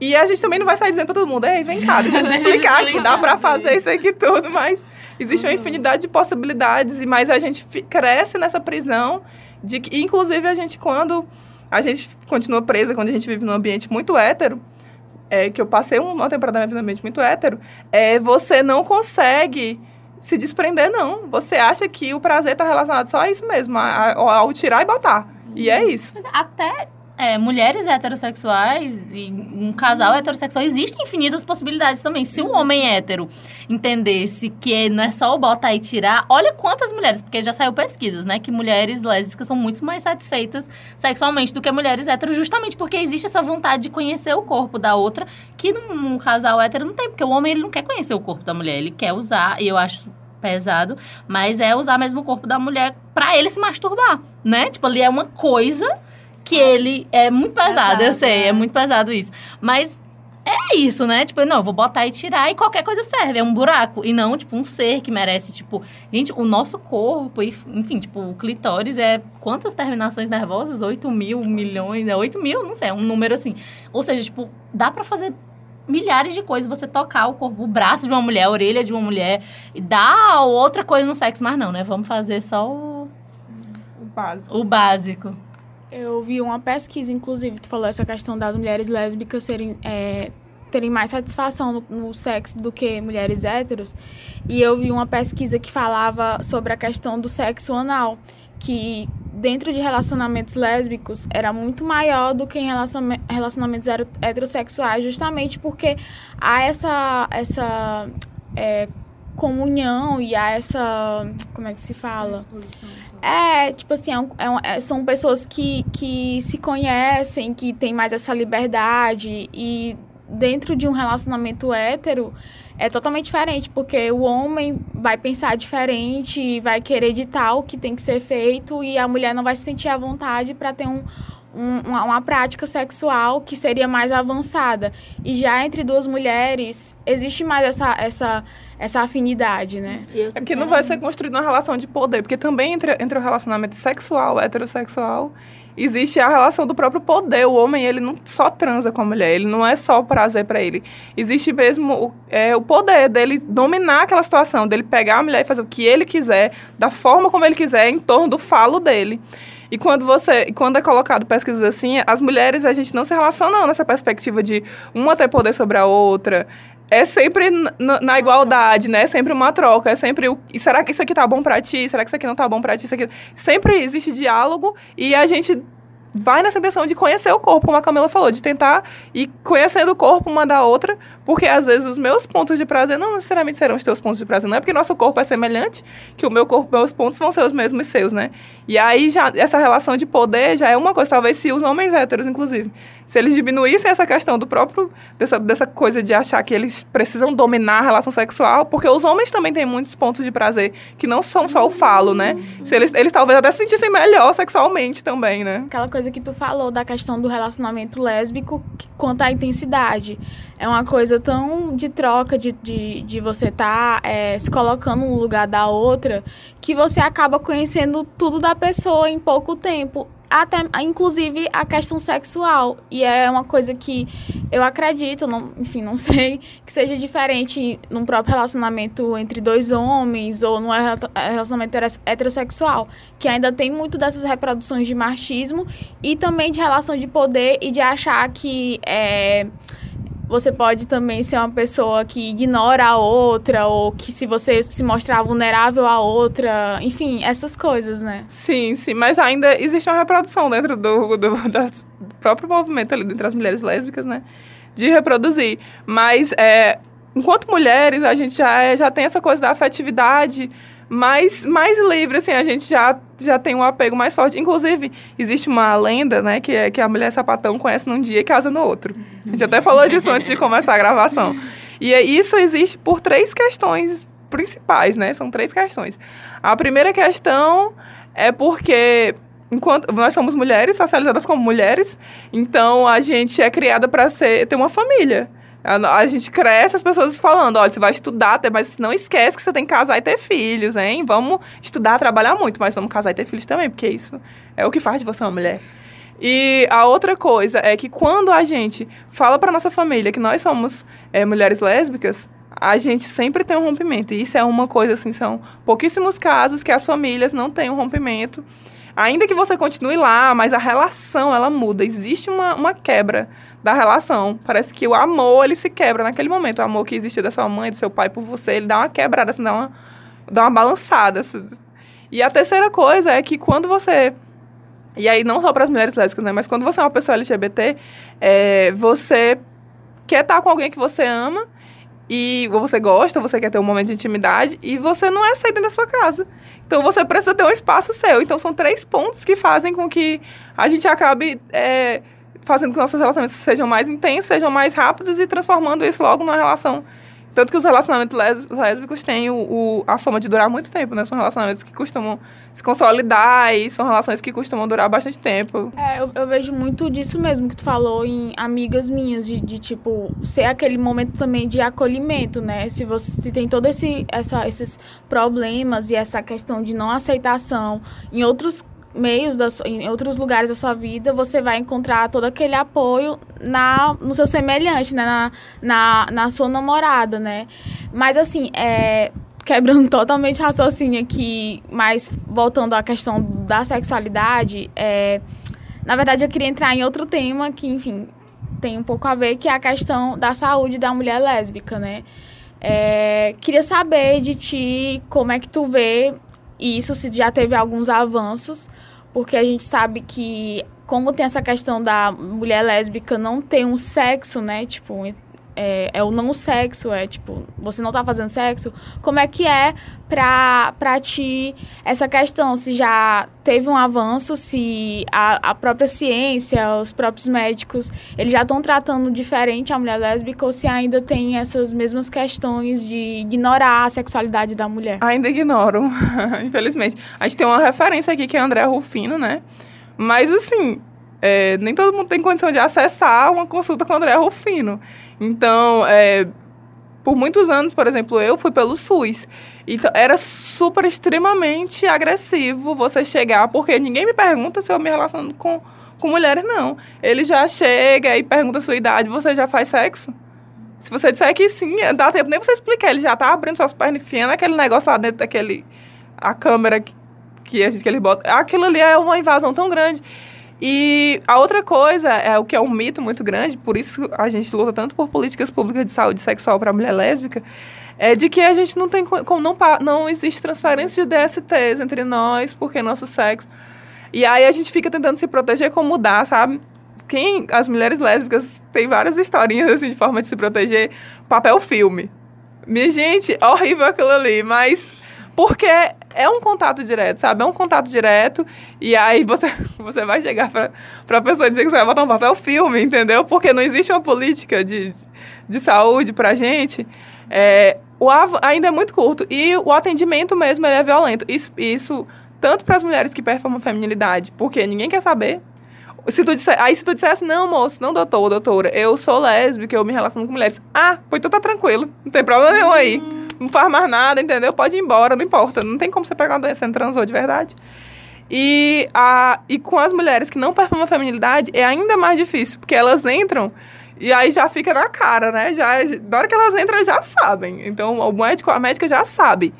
E a gente também não vai sair dizendo pra todo mundo, ei, vem cá, deixa eu te explicar que dá pra fazer isso aqui tudo, mas existe uma infinidade de possibilidades, e mas a gente cresce nessa prisão de que, inclusive, a gente, quando a gente continua presa, quando a gente vive num ambiente muito hétero, é, que eu passei uma temporada da minha vida num ambiente muito hétero, é, você não consegue se desprender, não. Você acha que o prazer está relacionado só a isso mesmo, ao tirar e botar. E é isso. Até é, mulheres heterossexuais e um casal heterossexual, existem infinitas possibilidades também. Se um homem hétero entendesse que não é só o botar e tirar, olha quantas mulheres, porque já saiu pesquisas, né? Que mulheres lésbicas são muito mais satisfeitas sexualmente do que mulheres héteros, justamente porque existe essa vontade de conhecer o corpo da outra, que num, casal hétero não tem, porque o homem ele não quer conhecer o corpo da mulher, ele quer usar, e eu acho pesado, mas é usar mesmo o corpo da mulher pra ele se masturbar, né? Tipo, ali é uma coisa que ele é muito pesado, eu Pesado, sei, é. é. muito pesado isso. Mas é isso, né? Tipo, não, eu vou botar e tirar e qualquer coisa serve, é um buraco. E não, tipo, um ser que merece, tipo... Gente, o nosso corpo, enfim, tipo, o clitóris é... Quantas terminações nervosas? 8 mil, milhões, é 8 mil? Não sei, é um número assim. Ou seja, tipo, dá pra fazer milhares de coisas. Você tocar o corpo, o braço de uma mulher, a orelha de uma mulher. E dar outra coisa no sexo, mas não, né? Vamos fazer só o, O básico. o básico. Eu vi uma pesquisa, inclusive, tu falou essa questão das mulheres lésbicas serem, é, terem mais satisfação no, no sexo do que mulheres héteros. E eu vi uma pesquisa que falava sobre a questão do sexo anal, que dentro de relacionamentos lésbicos era muito maior do que em relaciona- relacionamentos heterossexuais, justamente porque há essa, essa é, comunhão e há essa. Como é que se fala? É, tipo assim, é é um- é- são pessoas que, que se conhecem, que têm mais essa liberdade e dentro de um relacionamento hétero é totalmente diferente, porque o homem vai pensar diferente, vai querer ditar o que tem que ser feito e a mulher não vai se sentir à vontade para ter um, um- uma, uma prática sexual que seria mais avançada. E já entre duas mulheres existe mais essa, essa, essa afinidade, né? É porque não vai ser construída uma relação de poder, porque também entre, entre o relacionamento sexual, heterossexual, existe a relação do próprio poder. O homem, ele não só transa com a mulher, ele não é só o prazer pra ele. Existe mesmo o, é, o poder dele dominar aquela situação, dele pegar a mulher e fazer o que ele quiser, da forma como ele quiser, em torno do falo dele. E quando você, quando é colocado pesquisas assim, as mulheres a gente não se relaciona nessa perspectiva de uma ter poder sobre a outra. É sempre na igualdade, né? É sempre uma troca, é sempre o será que isso aqui tá bom pra ti? Será que isso aqui não tá bom pra ti? Isso aqui... Sempre existe diálogo e a gente vai nessa intenção de conhecer o corpo, como a Camila falou, de tentar ir conhecendo o corpo uma da outra, porque às vezes os meus pontos de prazer não necessariamente serão os teus pontos de prazer. Não é porque nosso corpo é semelhante que o meu corpo, meus pontos vão ser os mesmos seus, né? E aí já essa relação de poder já é uma coisa, talvez se os homens héteros, inclusive, se eles diminuíssem essa questão do próprio dessa, dessa coisa de achar que eles precisam dominar a relação sexual, porque os homens também têm muitos pontos de prazer que não são só o falo, né? Se eles, eles talvez até se sentissem melhor sexualmente também, né? Aquela coisa que tu falou da questão do relacionamento lésbico quanto à intensidade. É uma coisa tão de troca, de, de, de você estar se colocando no lugar da outra, que você acaba conhecendo tudo da pessoa em pouco tempo. Até, inclusive, a questão sexual. E é uma coisa que eu acredito, não, enfim, não sei, que seja diferente num próprio relacionamento entre dois homens ou num rela- relacionamento heteros- heterossexual que ainda tem muito dessas reproduções de machismo e também de relação de poder e de achar que é, você pode também ser uma pessoa que ignora a outra ou que se você se mostrar vulnerável a outra, enfim, essas coisas, né? Sim, sim, mas ainda existe uma reprodução dentro do, do, do próprio movimento ali, entre as mulheres lésbicas, né? De reproduzir. Mas é, enquanto mulheres, a gente já, é, já tem essa coisa da afetividade mais, mais livre, assim, a gente já, já tem um apego mais forte. Inclusive, existe uma lenda, né, que, é, que a mulher sapatão conhece num dia e casa no outro. A gente até falou disso antes de começar a gravação. E é, isso existe por três questões principais, né? São três questões. A primeira questão é porque enquanto nós somos mulheres socializadas como mulheres, então a gente é criada para ser ter uma família. A, gente cresce as pessoas falando, olha, você vai estudar, mas não esquece que você tem que casar e ter filhos, hein? Vamos estudar, trabalhar muito, mas vamos casar e ter filhos também, porque isso é o que faz de você uma mulher. E a outra coisa é que quando a gente fala para nossa família que nós somos é, mulheres lésbicas, a gente sempre tem um rompimento. E isso é uma coisa assim, são pouquíssimos casos que as famílias não têm um rompimento. Ainda que você continue lá, mas a relação ela muda. Existe uma, uma quebra da relação. Parece que o amor ele se quebra naquele momento. O amor que existe da sua mãe, do seu pai por você, ele dá uma quebrada, assim, dá uma, dá uma balançada. Assim. E a terceira coisa é que quando você e aí, não só para as mulheres lésbicas, né? Mas quando você é uma pessoa LGBT, é, você quer estar com alguém que você ama e você gosta, você quer ter um momento de intimidade e você não é sair da sua casa. Então você precisa ter um espaço seu. Então são três pontos que fazem com que a gente acabe é, fazendo com que nossos relacionamentos sejam mais intensos, sejam mais rápidos e transformando isso logo numa relação tanto que os relacionamentos lésbicos têm o, o, a fama de durar muito tempo, né? São relacionamentos que costumam se consolidar e são relações que costumam durar bastante tempo. É, eu, eu vejo muito disso mesmo que tu falou em amigas minhas, de, de, tipo, ser aquele momento também de acolhimento, né? Se você se tem todos esse, esses problemas e essa questão de não aceitação em outros meios, da sua, em outros lugares da sua vida, você vai encontrar todo aquele apoio na, no seu semelhante, né? Na, na, na sua namorada, né? Mas, assim, é, quebrando totalmente raciocínio aqui, mas voltando à questão da sexualidade, é, na verdade eu queria entrar em outro tema que, enfim, tem um pouco a ver, que é a questão da saúde da mulher lésbica, né? É, queria saber de ti como é que tu vê e isso já teve alguns avanços, porque a gente sabe que como tem essa questão da mulher lésbica não ter um sexo, né? Tipo, é, é, o não sexo, é tipo, você não tá fazendo sexo, como é que é pra, pra ti essa questão? Se já teve um avanço, se a, a própria ciência, os próprios médicos, eles já estão tratando diferente a mulher lésbica ou se ainda tem essas mesmas questões de ignorar a sexualidade da mulher? Ainda ignoram, infelizmente. A gente tem uma referência aqui que é André Rufino, né? Mas assim, é, nem todo mundo tem condição de acessar uma consulta com André Rufino. Então, é, por muitos anos, por exemplo, eu fui pelo SUS. Então, era super extremamente agressivo você chegar, porque ninguém me pergunta se eu me relaciono com, com mulheres, não. Ele já chega e pergunta a sua idade, você já faz sexo? Se você disser que sim, dá tempo nem você explicar. Ele já tá abrindo suas pernas, enfiando aquele negócio lá dentro daquele... A câmera que, que, que ele bota. Aquilo ali é uma invasão tão grande. E a outra coisa, é o que é um mito muito grande, por isso a gente luta tanto por políticas públicas de saúde sexual para a mulher lésbica, é de que a gente não tem como não, não existe transferência de DSTs entre nós, porque nosso sexo. E aí a gente fica tentando se proteger como mudar, sabe? Quem as mulheres lésbicas têm várias historinhas assim de forma de se proteger, papel filme. Minha gente, horrível aquilo ali, mas porque é um contato direto, sabe? É um contato direto. E aí você, você vai chegar para a pessoa dizer que você vai botar um papel filme, entendeu? Porque não existe uma política de, de saúde para gente. É, o ainda é muito curto. E o atendimento mesmo é violento. Isso, isso tanto para as mulheres que performam feminilidade, porque ninguém quer saber. Se tu disser, aí se tu dissesse, não, moço, não, doutor, doutora, eu sou lésbica, eu me relaciono com mulheres. Ah, pois tu tá tranquilo, não tem problema nenhum aí. Não faz mais nada, entendeu? Pode ir embora, não importa. Não tem como você pegar uma doença sem transou de verdade. E, a, e com as mulheres que não performam a feminilidade é ainda mais difícil, porque elas entram e aí já fica na cara, né? Já, na hora que elas entram, já sabem. Então, o médico, a médica já sabe.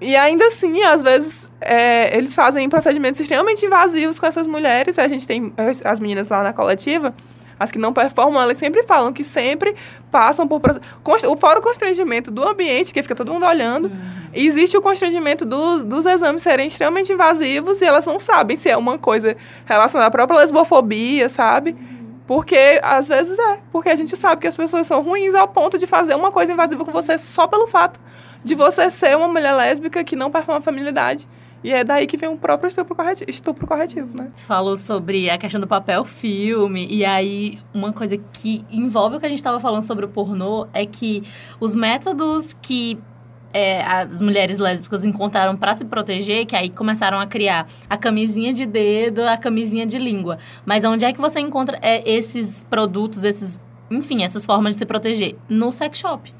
E ainda assim, às vezes, é, eles fazem procedimentos extremamente invasivos com essas mulheres. A gente tem as meninas lá na coletiva as que não performam, elas sempre falam que sempre passam por. Fora o constrangimento do ambiente, que fica todo mundo olhando, uhum. existe o constrangimento dos, dos exames serem extremamente invasivos e elas não sabem se é uma coisa relacionada à própria lesbofobia, sabe? Uhum. Porque, às vezes, é. Porque a gente sabe que as pessoas são ruins ao ponto de fazer uma coisa invasiva com você só pelo fato de você ser uma mulher lésbica que não performa a feminilidade. E é daí que vem o próprio estupro corretivo, estupro corretivo, né? falou sobre a questão do papel filme, e aí uma coisa que envolve o que a gente estava falando sobre o pornô é que os métodos que é, as mulheres lésbicas encontraram para se proteger, que aí começaram a criar a camisinha de dedo, a camisinha de língua. Mas onde é que você encontra é, esses produtos, esses, enfim, essas formas de se proteger? No sex shop.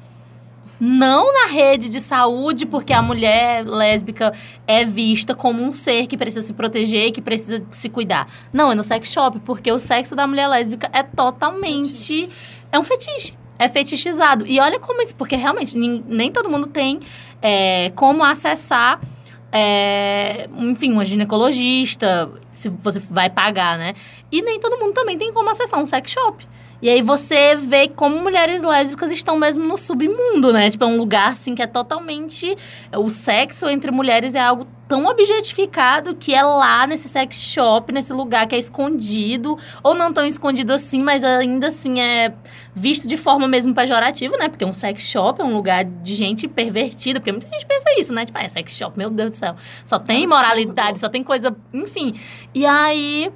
Não na rede de saúde, porque a mulher lésbica é vista como um ser que precisa se proteger, que precisa se cuidar. Não, é no sex shop, porque o sexo da mulher lésbica é totalmente. É um fetiche. É fetichizado. E olha como isso, porque realmente nem, nem todo mundo tem é, como acessar. é, enfim, uma ginecologista, se você vai pagar, né? E nem todo mundo também tem como acessar um sex shop. E aí você vê como mulheres lésbicas estão mesmo no submundo, né? Tipo, é um lugar assim que é totalmente. O sexo entre mulheres é algo tão objetificado que é lá nesse sex shop, nesse lugar que é escondido, ou não tão escondido assim, mas ainda assim é visto de forma mesmo pejorativa, né? Porque um sex shop é um lugar de gente pervertida, porque muita gente pensa isso, né? Tipo, ah, é sex shop, meu Deus do céu. Só tem imoralidade, só tem coisa. Enfim. E aí.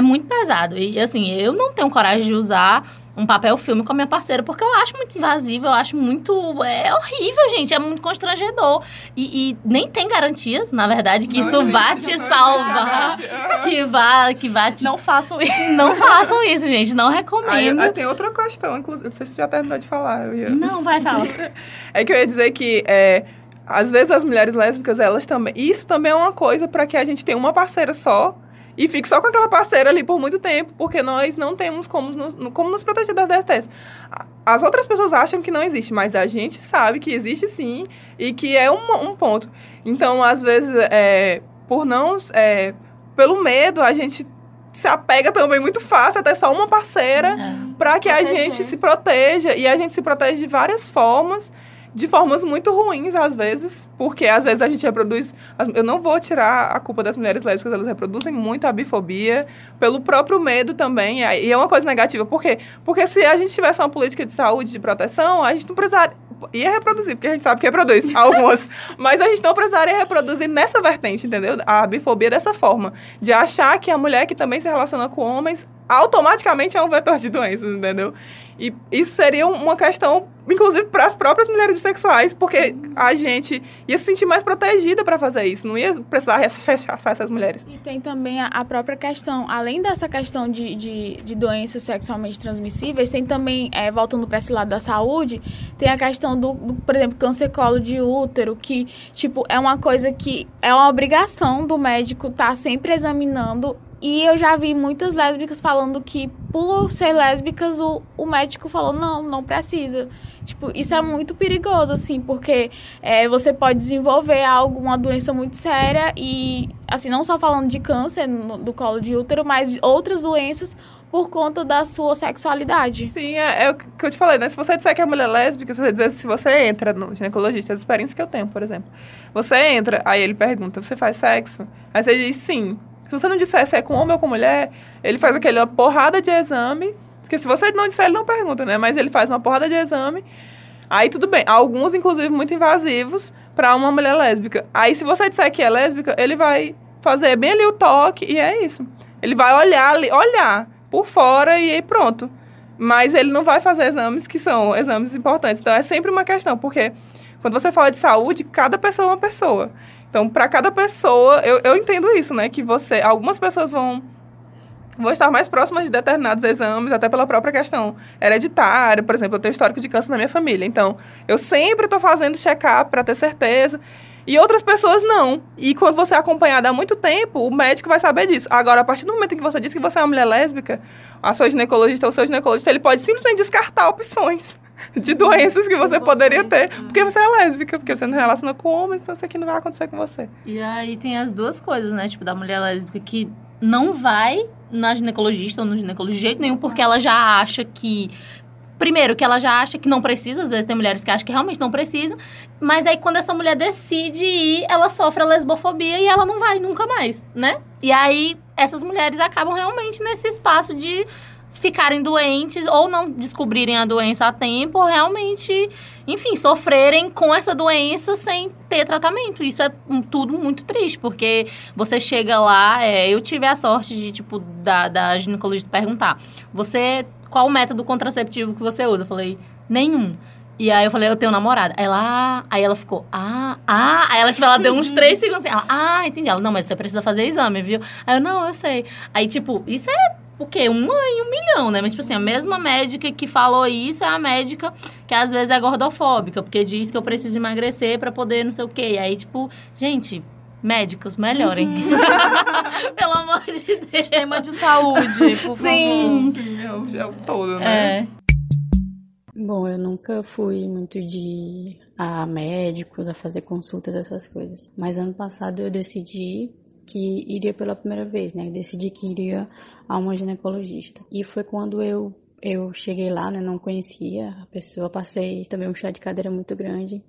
É muito pesado. E assim, eu não tenho coragem de usar um papel filme com a minha parceira, porque eu acho muito invasivo, eu acho muito. É horrível, gente. É muito constrangedor. E, e nem tem garantias, na verdade, que Não isso vá te salvar. existe. Que vá, que vá te. Não façam isso. Não façam isso, gente. Não Aí, recomendo. aí tem outra questão, inclusive, não sei se você já terminou de falar. Eu ia... Não, vai falar. É que eu ia dizer que, é, às vezes, as mulheres lésbicas, elas também. Isso também é uma coisa para que a gente tenha uma parceira só e fique só com aquela parceira ali por muito tempo, porque nós não temos como nos, como nos proteger das DSTs. A- As outras pessoas acham que não existe, mas a gente sabe que existe sim e que é um, um ponto. Então, às vezes, é, por não. é, pelo medo, a gente se apega também muito fácil até só uma parceira É. para que a Proteger. gente se proteja e a gente se protege de várias formas, de formas muito ruins às vezes, porque às vezes a gente reproduz, eu não vou tirar a culpa das mulheres lésbicas, elas reproduzem muito a bifobia pelo próprio medo também, e é uma coisa negativa, por quê? Porque se a gente tivesse uma política de saúde, de proteção, a gente não precisaria ia reproduzir, porque a gente sabe que reproduz algumas, mas a gente não precisaria reproduzir nessa vertente, entendeu? A bifobia dessa forma, de achar que a mulher que também se relaciona com homens automaticamente é um vetor de doenças, entendeu? E isso seria um- uma questão, inclusive, para as próprias mulheres bissexuais, porque a gente ia se sentir mais protegida para fazer isso, não ia precisar rechaçar essas mulheres. E tem também a, a própria questão, além dessa questão de, de, de doenças sexualmente transmissíveis, tem também, é, voltando para esse lado da saúde, tem a questão do, do, por exemplo, câncer colo de útero, que, tipo, é uma coisa que é uma obrigação do médico estar sempre examinando. E eu já vi muitas lésbicas falando que, por ser lésbicas, o, o médico falou, não, não precisa. Tipo, isso é muito perigoso, assim, porque é, você pode desenvolver alguma doença muito séria e, assim, não só falando de câncer no- do colo de útero, mas de outras doenças por conta da sua sexualidade. Sim, é, é o que eu te falei, né? Se você disser que é mulher lésbica, você dizer se você entra no ginecologista, as experiências que eu tenho, por exemplo. Você entra, aí ele pergunta, você faz sexo? Aí você diz sim. Se você não disser se é com homem ou com mulher, ele faz aquela porrada de exame. Porque se você não disser, ele não pergunta, né? Mas ele faz uma porrada de exame. Aí tudo bem. Alguns, inclusive, muito invasivos para uma mulher lésbica. Aí se você disser que é lésbica, ele vai fazer bem ali o toque e é isso. Ele vai olhar ali, olhar por fora e aí pronto. Mas ele não vai fazer exames que são exames importantes. Então é sempre uma questão, porque quando você fala de saúde, cada pessoa é uma pessoa. Então, para cada pessoa, eu, eu entendo isso, né? Que você. Algumas pessoas vão. Vão estar mais próximas de determinados exames, até pela própria questão hereditária. Por exemplo, eu tenho histórico de câncer na minha família. Então, eu sempre estou fazendo check-up para ter certeza. E outras pessoas não. E quando você é acompanhada há muito tempo, o médico vai saber disso. Agora, a partir do momento em que você diz que você é uma mulher lésbica, a sua ginecologista ou o seu ginecologista, ele pode simplesmente descartar opções de doenças que você você. poderia ter. Porque você é lésbica, porque você não relaciona com homens, então isso aqui não vai acontecer com você. E aí tem as duas coisas, né? Tipo, da mulher lésbica que não vai na ginecologista ou no ginecologista de jeito nenhum, porque ela já acha que. Primeiro, que ela já acha que não precisa, às vezes tem mulheres que acham que realmente não precisa, mas aí quando essa mulher decide ir, ela sofre a lesbofobia e ela não vai nunca mais, né? E aí essas mulheres acabam realmente nesse espaço de ficarem doentes ou não descobrirem a doença a tempo, realmente, enfim, sofrerem com essa doença sem ter tratamento. Isso é tudo muito triste, porque você chega lá, é, eu tive a sorte de, tipo, da, da ginecologista perguntar, você, qual o método contraceptivo que você usa? Eu falei, nenhum. E aí eu falei, eu tenho namorada. Aí ela, aí ela ficou, ah, ah. Aí ela, tipo, ela deu uns três segundos assim. Ela, ah, entendi. Ela, não, mas você precisa fazer exame, viu? Aí eu, não, eu sei. Aí, tipo, isso é o quê? Uma em um milhão, né? Mas, tipo assim, a mesma médica que falou isso é a médica que às vezes é gordofóbica, porque diz que eu preciso emagrecer pra poder não sei o quê. E aí, tipo, gente. Médicos, melhorem. Pelo amor de Deus. Sistema de saúde, por favor. Sim. É o, é o todo, né? É. Bom, eu nunca fui muito de a médicos, a fazer consultas, essas coisas. Mas ano passado eu decidi que iria pela primeira vez, né? Decidi que iria a uma ginecologista. E foi quando eu, eu cheguei lá, né? Não conhecia a pessoa, passei também um chá de cadeira muito grande.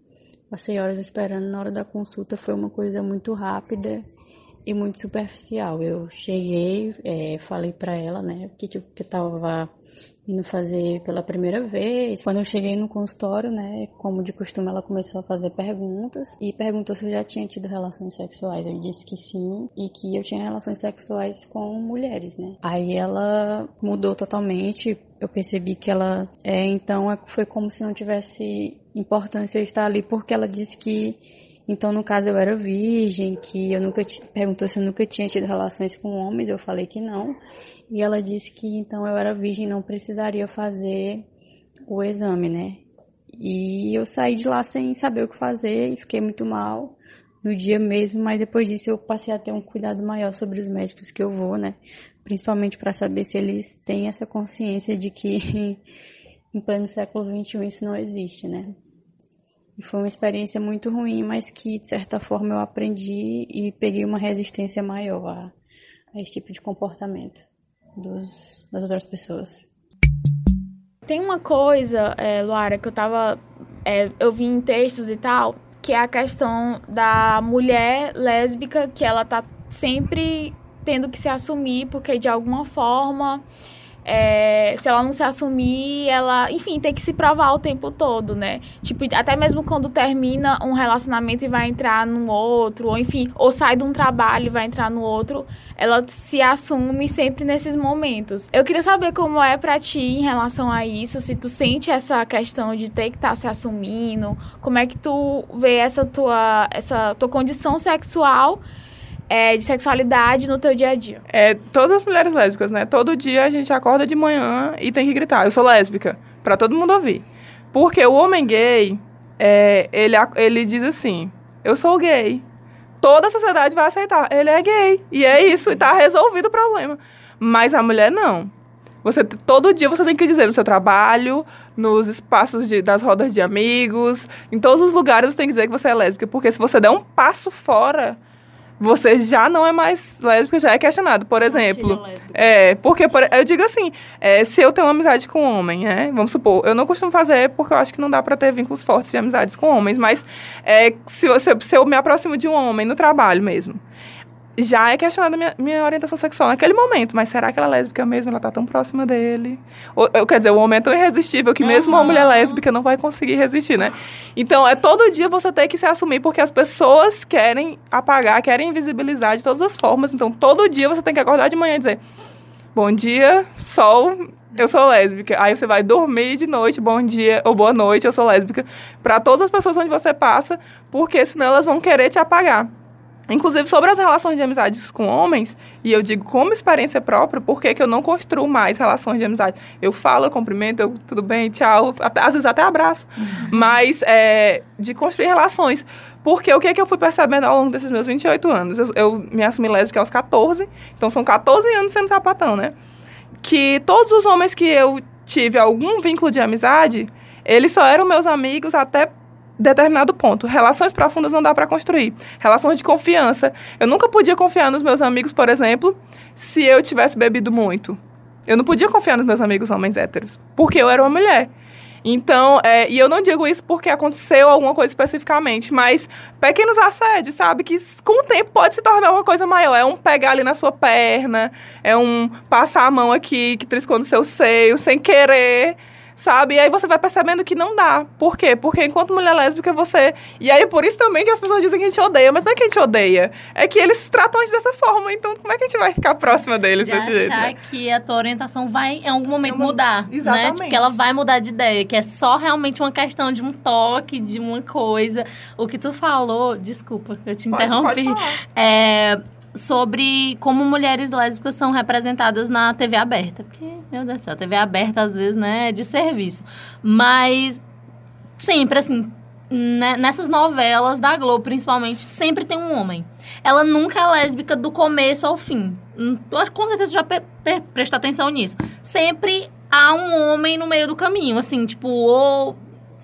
Passei horas esperando, na hora da consulta foi uma coisa muito rápida e muito superficial. Eu cheguei, é, falei pra ela, né, que tipo que eu tava indo fazer pela primeira vez. Quando eu cheguei no consultório, né, como de costume, ela começou a fazer perguntas e perguntou se eu já tinha tido relações sexuais. Eu disse que sim e que eu tinha relações sexuais com mulheres, né. Aí ela mudou totalmente. Eu percebi que ela, é, então é- foi como se não tivesse importância estar ali, porque ela disse que então, no caso, eu era virgem, que eu nunca perguntou se eu nunca tinha tido relações com homens, eu falei que não. E ela disse que então eu era virgem não precisaria fazer o exame, né? E eu saí de lá sem saber o que fazer e fiquei muito mal no dia mesmo, mas depois disso eu passei a ter um cuidado maior sobre os médicos que eu vou, né? Principalmente para saber se eles têm essa consciência de que em pleno século XXI isso não existe, né? E foi uma experiência muito ruim, mas que de certa forma eu aprendi e peguei uma resistência maior a, a esse tipo de comportamento dos, das outras pessoas. Tem uma coisa, é, Luara, que eu tava. é, eu vi em textos e tal, que é a questão da mulher lésbica, que ela tá sempre tendo que se assumir, porque de alguma forma. É, se ela não se assumir, ela, enfim, tem que se provar o tempo todo, né? Tipo, até mesmo quando termina um relacionamento e vai entrar num outro, ou enfim, ou sai de um trabalho e vai entrar no outro, ela se assume sempre nesses momentos. Eu queria saber como é pra ti em relação a isso, se tu sente essa questão de ter que estar se assumindo, como é que tu vê essa tua, essa tua condição sexual, é, de sexualidade no teu dia a dia. É, todas as mulheres lésbicas, né? Todo dia a gente acorda de manhã e tem que gritar, eu sou lésbica, pra todo mundo ouvir. Porque o homem gay, é, ele, ele diz assim, eu sou gay. Toda a sociedade vai aceitar, ele é gay. E é isso, e tá resolvido o problema. Mas a mulher não. Você, todo dia você tem que dizer no seu trabalho, nos espaços de- das rodas de amigos, em todos os lugares você tem que dizer que você é lésbica. Porque se você der um passo fora, você já não é mais lésbica, já é questionado. Por exemplo, é, porque por- eu digo assim, é, se eu tenho uma amizade com um homem, né? Vamos supor, eu não costumo fazer porque eu acho que não dá pra ter vínculos fortes de amizades com homens, mas é, se, você, se eu me aproximo de um homem no trabalho mesmo, já é questionada minha, minha orientação sexual naquele momento, mas será que ela é lésbica mesmo? Ela tá tão próxima dele? Ou, eu, quer dizer, o homem é tão irresistível que mesmo uma Uhum. mulher lésbica não vai conseguir resistir, né? Então, é todo dia você tem que se assumir, porque as pessoas querem apagar, querem invisibilizar de todas as formas. Então, todo dia você tem que acordar de manhã e dizer: Bom dia, sol, eu sou lésbica. Aí você vai dormir de noite, bom dia ou boa noite, eu sou lésbica. Para todas as pessoas onde você passa, porque senão elas vão querer te apagar. Inclusive, sobre as relações de amizades com homens, e eu digo como experiência própria, por que que eu não construo mais relações de amizade? Eu falo, eu cumprimento, eu, tudo bem, tchau, até- às vezes até abraço. Mas é, de construir relações. Porque o que, que eu fui percebendo ao longo desses meus 28 anos? Eu, eu me assumi lésbica aos 14, então são 14 anos sendo sapatão, né? Que todos os homens que eu tive algum vínculo de amizade, eles só eram meus amigos até determinado ponto. Relações profundas não dá para construir. Relações de confiança. Eu nunca podia confiar nos meus amigos, por exemplo, se eu tivesse bebido muito. Eu não podia confiar nos meus amigos homens héteros, porque eu era uma mulher. Então, é, e eu não digo isso porque aconteceu alguma coisa especificamente, mas pequenos assédios, sabe? Que com o tempo pode se tornar uma coisa maior. É um pegar ali na sua perna, é um passar a mão aqui que triscou no seu seio sem querer sabe? E aí você vai percebendo que não dá. Por quê? Porque enquanto mulher lésbica você. E aí por isso também que as pessoas dizem que a gente odeia, mas não é que a gente odeia. É que eles tratam a gente dessa forma. Então como é que a gente vai ficar próxima deles de desse achar jeito? Né? que a tua orientação vai em algum momento uma- mudar, né? Exatamente. Tipo, que ela vai mudar de ideia, que é só realmente uma questão de um toque, de uma coisa. O que tu falou, desculpa, eu te Pode- interrompi. pode é, sobre como mulheres lésbicas são representadas na TV aberta. Porque, meu Deus do céu, a TV aberta às vezes, né, é de serviço. Mas sempre, assim, né, nessas novelas da Globo, principalmente, sempre tem um homem. Ela nunca é lésbica do começo ao fim. Hum, Eu acho que com certeza já pe- pe- prestou atenção nisso. Sempre há um homem no meio do caminho, assim, tipo, ou.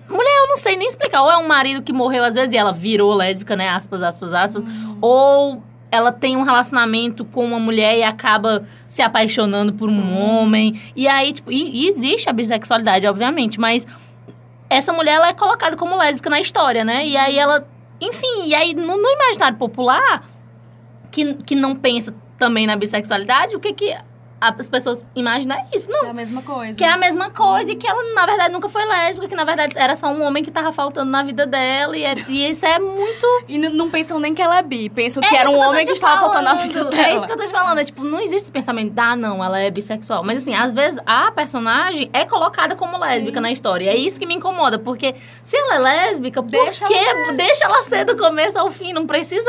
Mulher, eu não sei nem explicar. Ou é um marido que morreu às vezes e ela virou lésbica, né? Aspas, aspas, aspas. Ou ela tem um relacionamento com uma mulher e acaba se apaixonando por um homem. E aí, tipo, e, e existe a bissexualidade, obviamente, mas essa mulher ela é colocada como lésbica na história, né? E aí ela. Enfim, e aí no, no imaginário popular, que, que não pensa também na bissexualidade, o que que as pessoas imaginam isso? Não, É a mesma coisa. que é a mesma coisa e que ela, na verdade, nunca foi lésbica, que na verdade era só um homem que tava faltando na vida dela. E, é- e isso é muito. E não pensam nem que ela é bi, pensam que É era um tô homem que estava faltando na vida dela. É isso que eu tô te falando. É tipo, não existe esse pensamento, ah, não, ela é bissexual. Mas assim, às vezes a personagem é colocada como lésbica Sim. na história. E é isso que me incomoda, porque se ela é lésbica, por Deixa que ela deixa ela ser do começo ao fim? Não precisa.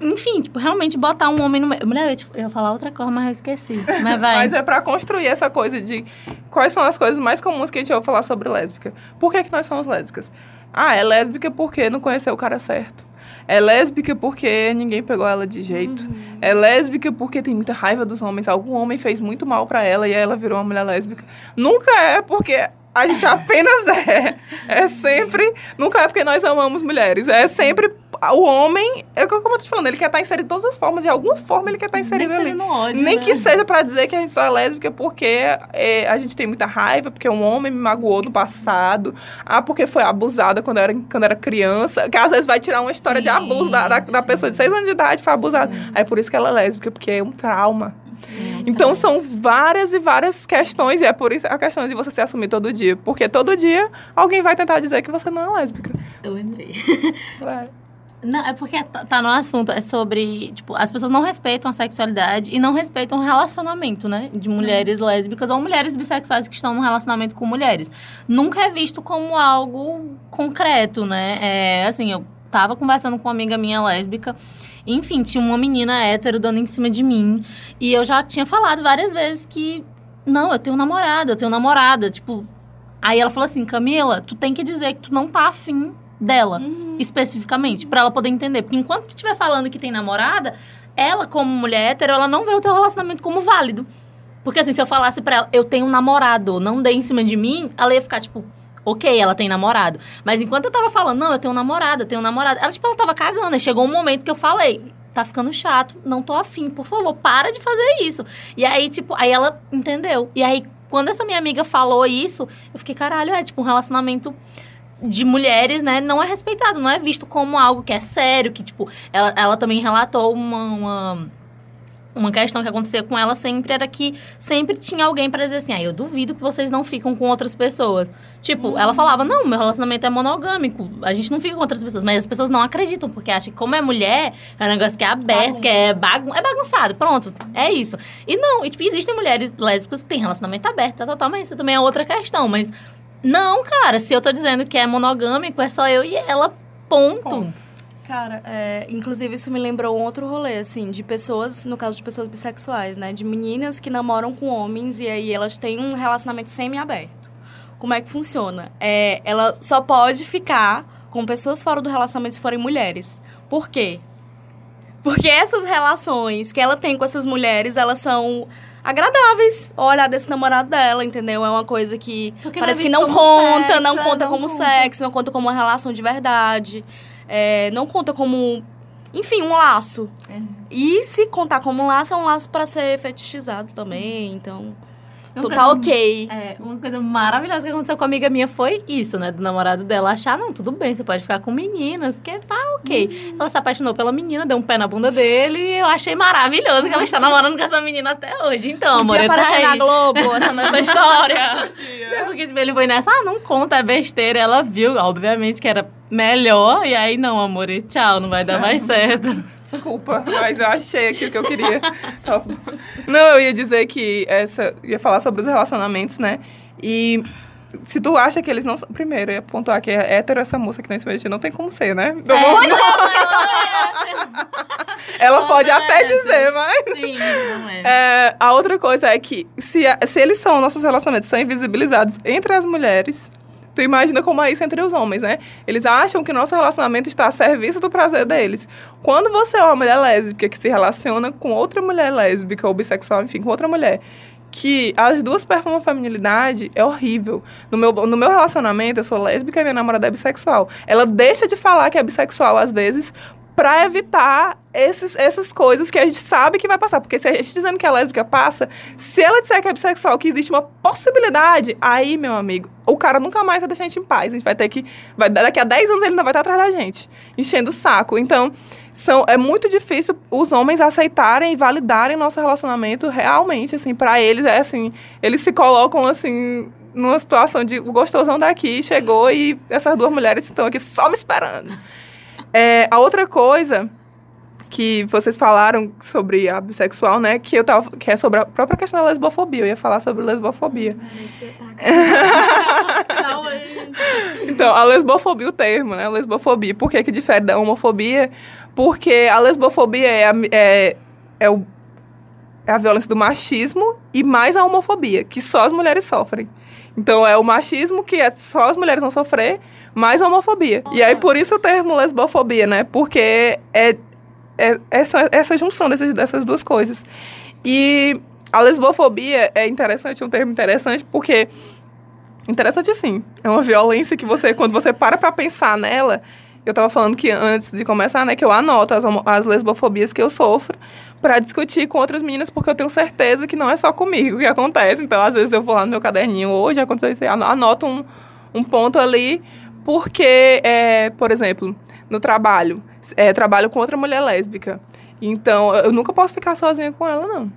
Enfim, tipo, realmente botar um homem no meio. Mulher, eu ia, te- eu ia falar outra coisa, mas eu esqueci. Mas vai. Mas é pra construir essa coisa de quais são as coisas mais comuns que a gente ouve falar sobre lésbica. Por que, que nós somos lésbicas? Ah, é lésbica porque não conheceu o cara certo. É lésbica porque ninguém pegou ela de jeito. É lésbica porque tem muita raiva dos homens. Algum homem fez muito mal pra ela e aí ela virou uma mulher lésbica. Nunca é porque a gente apenas é. É sempre. Nunca é porque nós amamos mulheres. É sempre. O homem, é como eu tô te falando, ele quer estar inserido de todas as formas. De alguma forma ele quer estar inserido Nem ali. no ódio, Nem né? que seja pra dizer que a gente só é lésbica porque é, a gente tem muita raiva, porque um homem me magoou no passado, ah, porque foi abusada quando era, quando era criança, que às vezes vai tirar uma história de Sim, abuso da, da, da sim. pessoa de seis anos de idade, foi abusada. Aí por isso que ela é lésbica, porque é um trauma. Então são várias e várias questões, e é por isso a questão de você se assumir todo dia. Porque todo dia alguém vai tentar dizer que você não é lésbica. Eu lembrei. É. Não, é porque tá, tá no assunto, é sobre, tipo, as pessoas não respeitam a sexualidade e não respeitam o relacionamento, né? De mulheres lésbicas ou mulheres bissexuais que estão num relacionamento com mulheres. Nunca é visto como algo concreto, né? É, assim, eu tava conversando com uma amiga minha lésbica, enfim, tinha uma menina hétero dando em cima de mim, e eu já tinha falado várias vezes que, não, eu tenho namorado, eu tenho namorada, tipo... Aí ela falou assim, Camila, tu tem que dizer que tu não tá afim dela especificamente, pra ela poder entender. Porque enquanto tu estiver falando que tem namorada, ela, como mulher hétero, ela não vê o teu relacionamento como válido. Porque assim, se eu falasse pra ela, eu tenho um namorado, não dê em cima de mim, ela ia ficar tipo, ok, ela tem namorado. Mas enquanto eu tava falando, não, eu tenho um namorado, eu tenho um namorado, ela, tipo, ela tava cagando. Aí chegou um momento que eu falei, tá ficando chato, não tô afim, por favor, para de fazer isso. E aí, tipo, aí ela entendeu. E aí, quando essa minha amiga falou isso, eu fiquei, caralho, é tipo um relacionamento de mulheres, né, não é respeitado, não é visto como algo que é sério, que, tipo, ela, ela também relatou uma, uma, uma questão que acontecia com ela sempre, era que sempre tinha alguém pra dizer assim, ah, eu duvido que vocês não ficam com outras pessoas. Tipo, ela falava, não, meu relacionamento é monogâmico, a gente não fica com outras pessoas, mas as pessoas não acreditam, porque acham que como é mulher, é um negócio que é aberto, que é, bagun é bagunçado, pronto, é isso. E não, e, tipo, existem mulheres lésbicas que têm relacionamento aberto, tá, tá, tá, mas isso também é outra questão, mas não, cara, se eu tô dizendo que é monogâmico, é só eu e ela, ponto. Ponto. Cara, é, inclusive isso me lembrou um outro rolê, assim, de pessoas, no caso de pessoas bissexuais, né? De meninas que namoram com homens e aí elas têm um relacionamento semi-aberto. Como é que funciona? É, ela só pode ficar com pessoas fora do relacionamento se forem mulheres. Por quê? Porque essas relações que ela tem com essas mulheres, elas são agradáveis ao olhar desse namorado dela, entendeu? É uma coisa que Porque Parece é que não como conta, sexo, não é, conta como conta. sexo, não conta como uma relação de verdade. É, não conta como, enfim, um laço. É. E se contar como um laço, é um laço pra ser fetichizado também, então... Uma Tu coisa- tá ok. É, uma coisa maravilhosa que aconteceu com a amiga minha foi isso, né? Do namorado dela achar, não, tudo bem, você pode ficar com meninas, porque tá ok. Ela se apaixonou pela menina, deu um pé na bunda dele e eu achei maravilhoso que ela está namorando com essa menina até hoje. Então, amor, Podia tá aparecer aí. na Globo essa, essa história. É porque tipo, ele foi nessa, ah, não conta, é besteira. Ela viu, obviamente, que era melhor. E aí, não, amor, e tchau, não vai dar mais certo. Desculpa, mas eu achei aquilo que eu queria. Não, eu ia dizer que essa. Ia falar sobre os relacionamentos, né? E se tu acha que eles não são. Primeiro, eu ia pontuar que é hétero essa moça que não se mexe, não tem como ser, né? Não É, vou- não, não ela não pode é até dizer, mas. é. Sim, não é. É, a outra coisa é que se, se eles são, nossos relacionamentos são invisibilizados entre as mulheres, tu imagina como é isso entre os homens, né? Eles acham que nosso relacionamento está a serviço do prazer deles. Quando você é uma mulher lésbica que se relaciona com outra mulher lésbica ou bissexual, enfim, com outra mulher, que as duas performam feminilidade, é horrível. No meu, no meu relacionamento, eu sou lésbica e minha namorada é bissexual. Ela deixa de falar que é bissexual às vezes pra evitar esses, essas coisas que a gente sabe que vai passar. Porque se a gente dizendo que é lésbica passa, se ela disser que é bissexual, que existe uma possibilidade, aí, meu amigo, o cara nunca mais vai deixar a gente em paz. A gente vai ter que. Vai, daqui a 10 anos ele ainda vai estar atrás da gente, enchendo o saco. Então, são, é muito difícil os homens aceitarem e validarem nosso relacionamento realmente, assim, pra eles é assim, eles se colocam assim numa situação de o gostosão daqui chegou e essas duas mulheres estão aqui só me esperando. É, a outra coisa que vocês falaram sobre a bissexual, né, que eu tava, que é sobre a própria questão da lesbofobia, eu ia falar sobre lesbofobia. Então, a lesbofobia, o termo, né? Lesbofobia. Por que, que difere da homofobia? Porque a lesbofobia é a, é, é, o, é a violência do machismo e mais a homofobia, que só as mulheres sofrem. Então, é o machismo que é só as mulheres vão sofrer, mais homofobia. E aí, por isso o termo lesbofobia, né? Porque é, é essa, essa junção dessas, dessas duas coisas. E a lesbofobia é interessante, um termo interessante, porque Interessante sim. É uma violência que você, quando você para pra pensar nela, eu tava falando que antes de começar, né, que eu anoto as, as lesbofobias que eu sofro pra discutir com outras meninas, porque eu tenho certeza que não é só comigo que acontece. Então, às vezes eu vou lá no meu caderninho, hoje aconteceu isso, anoto um, um ponto ali, porque, é, por exemplo, no trabalho, é, trabalho com outra mulher lésbica. Então, eu nunca posso ficar sozinha com ela, não.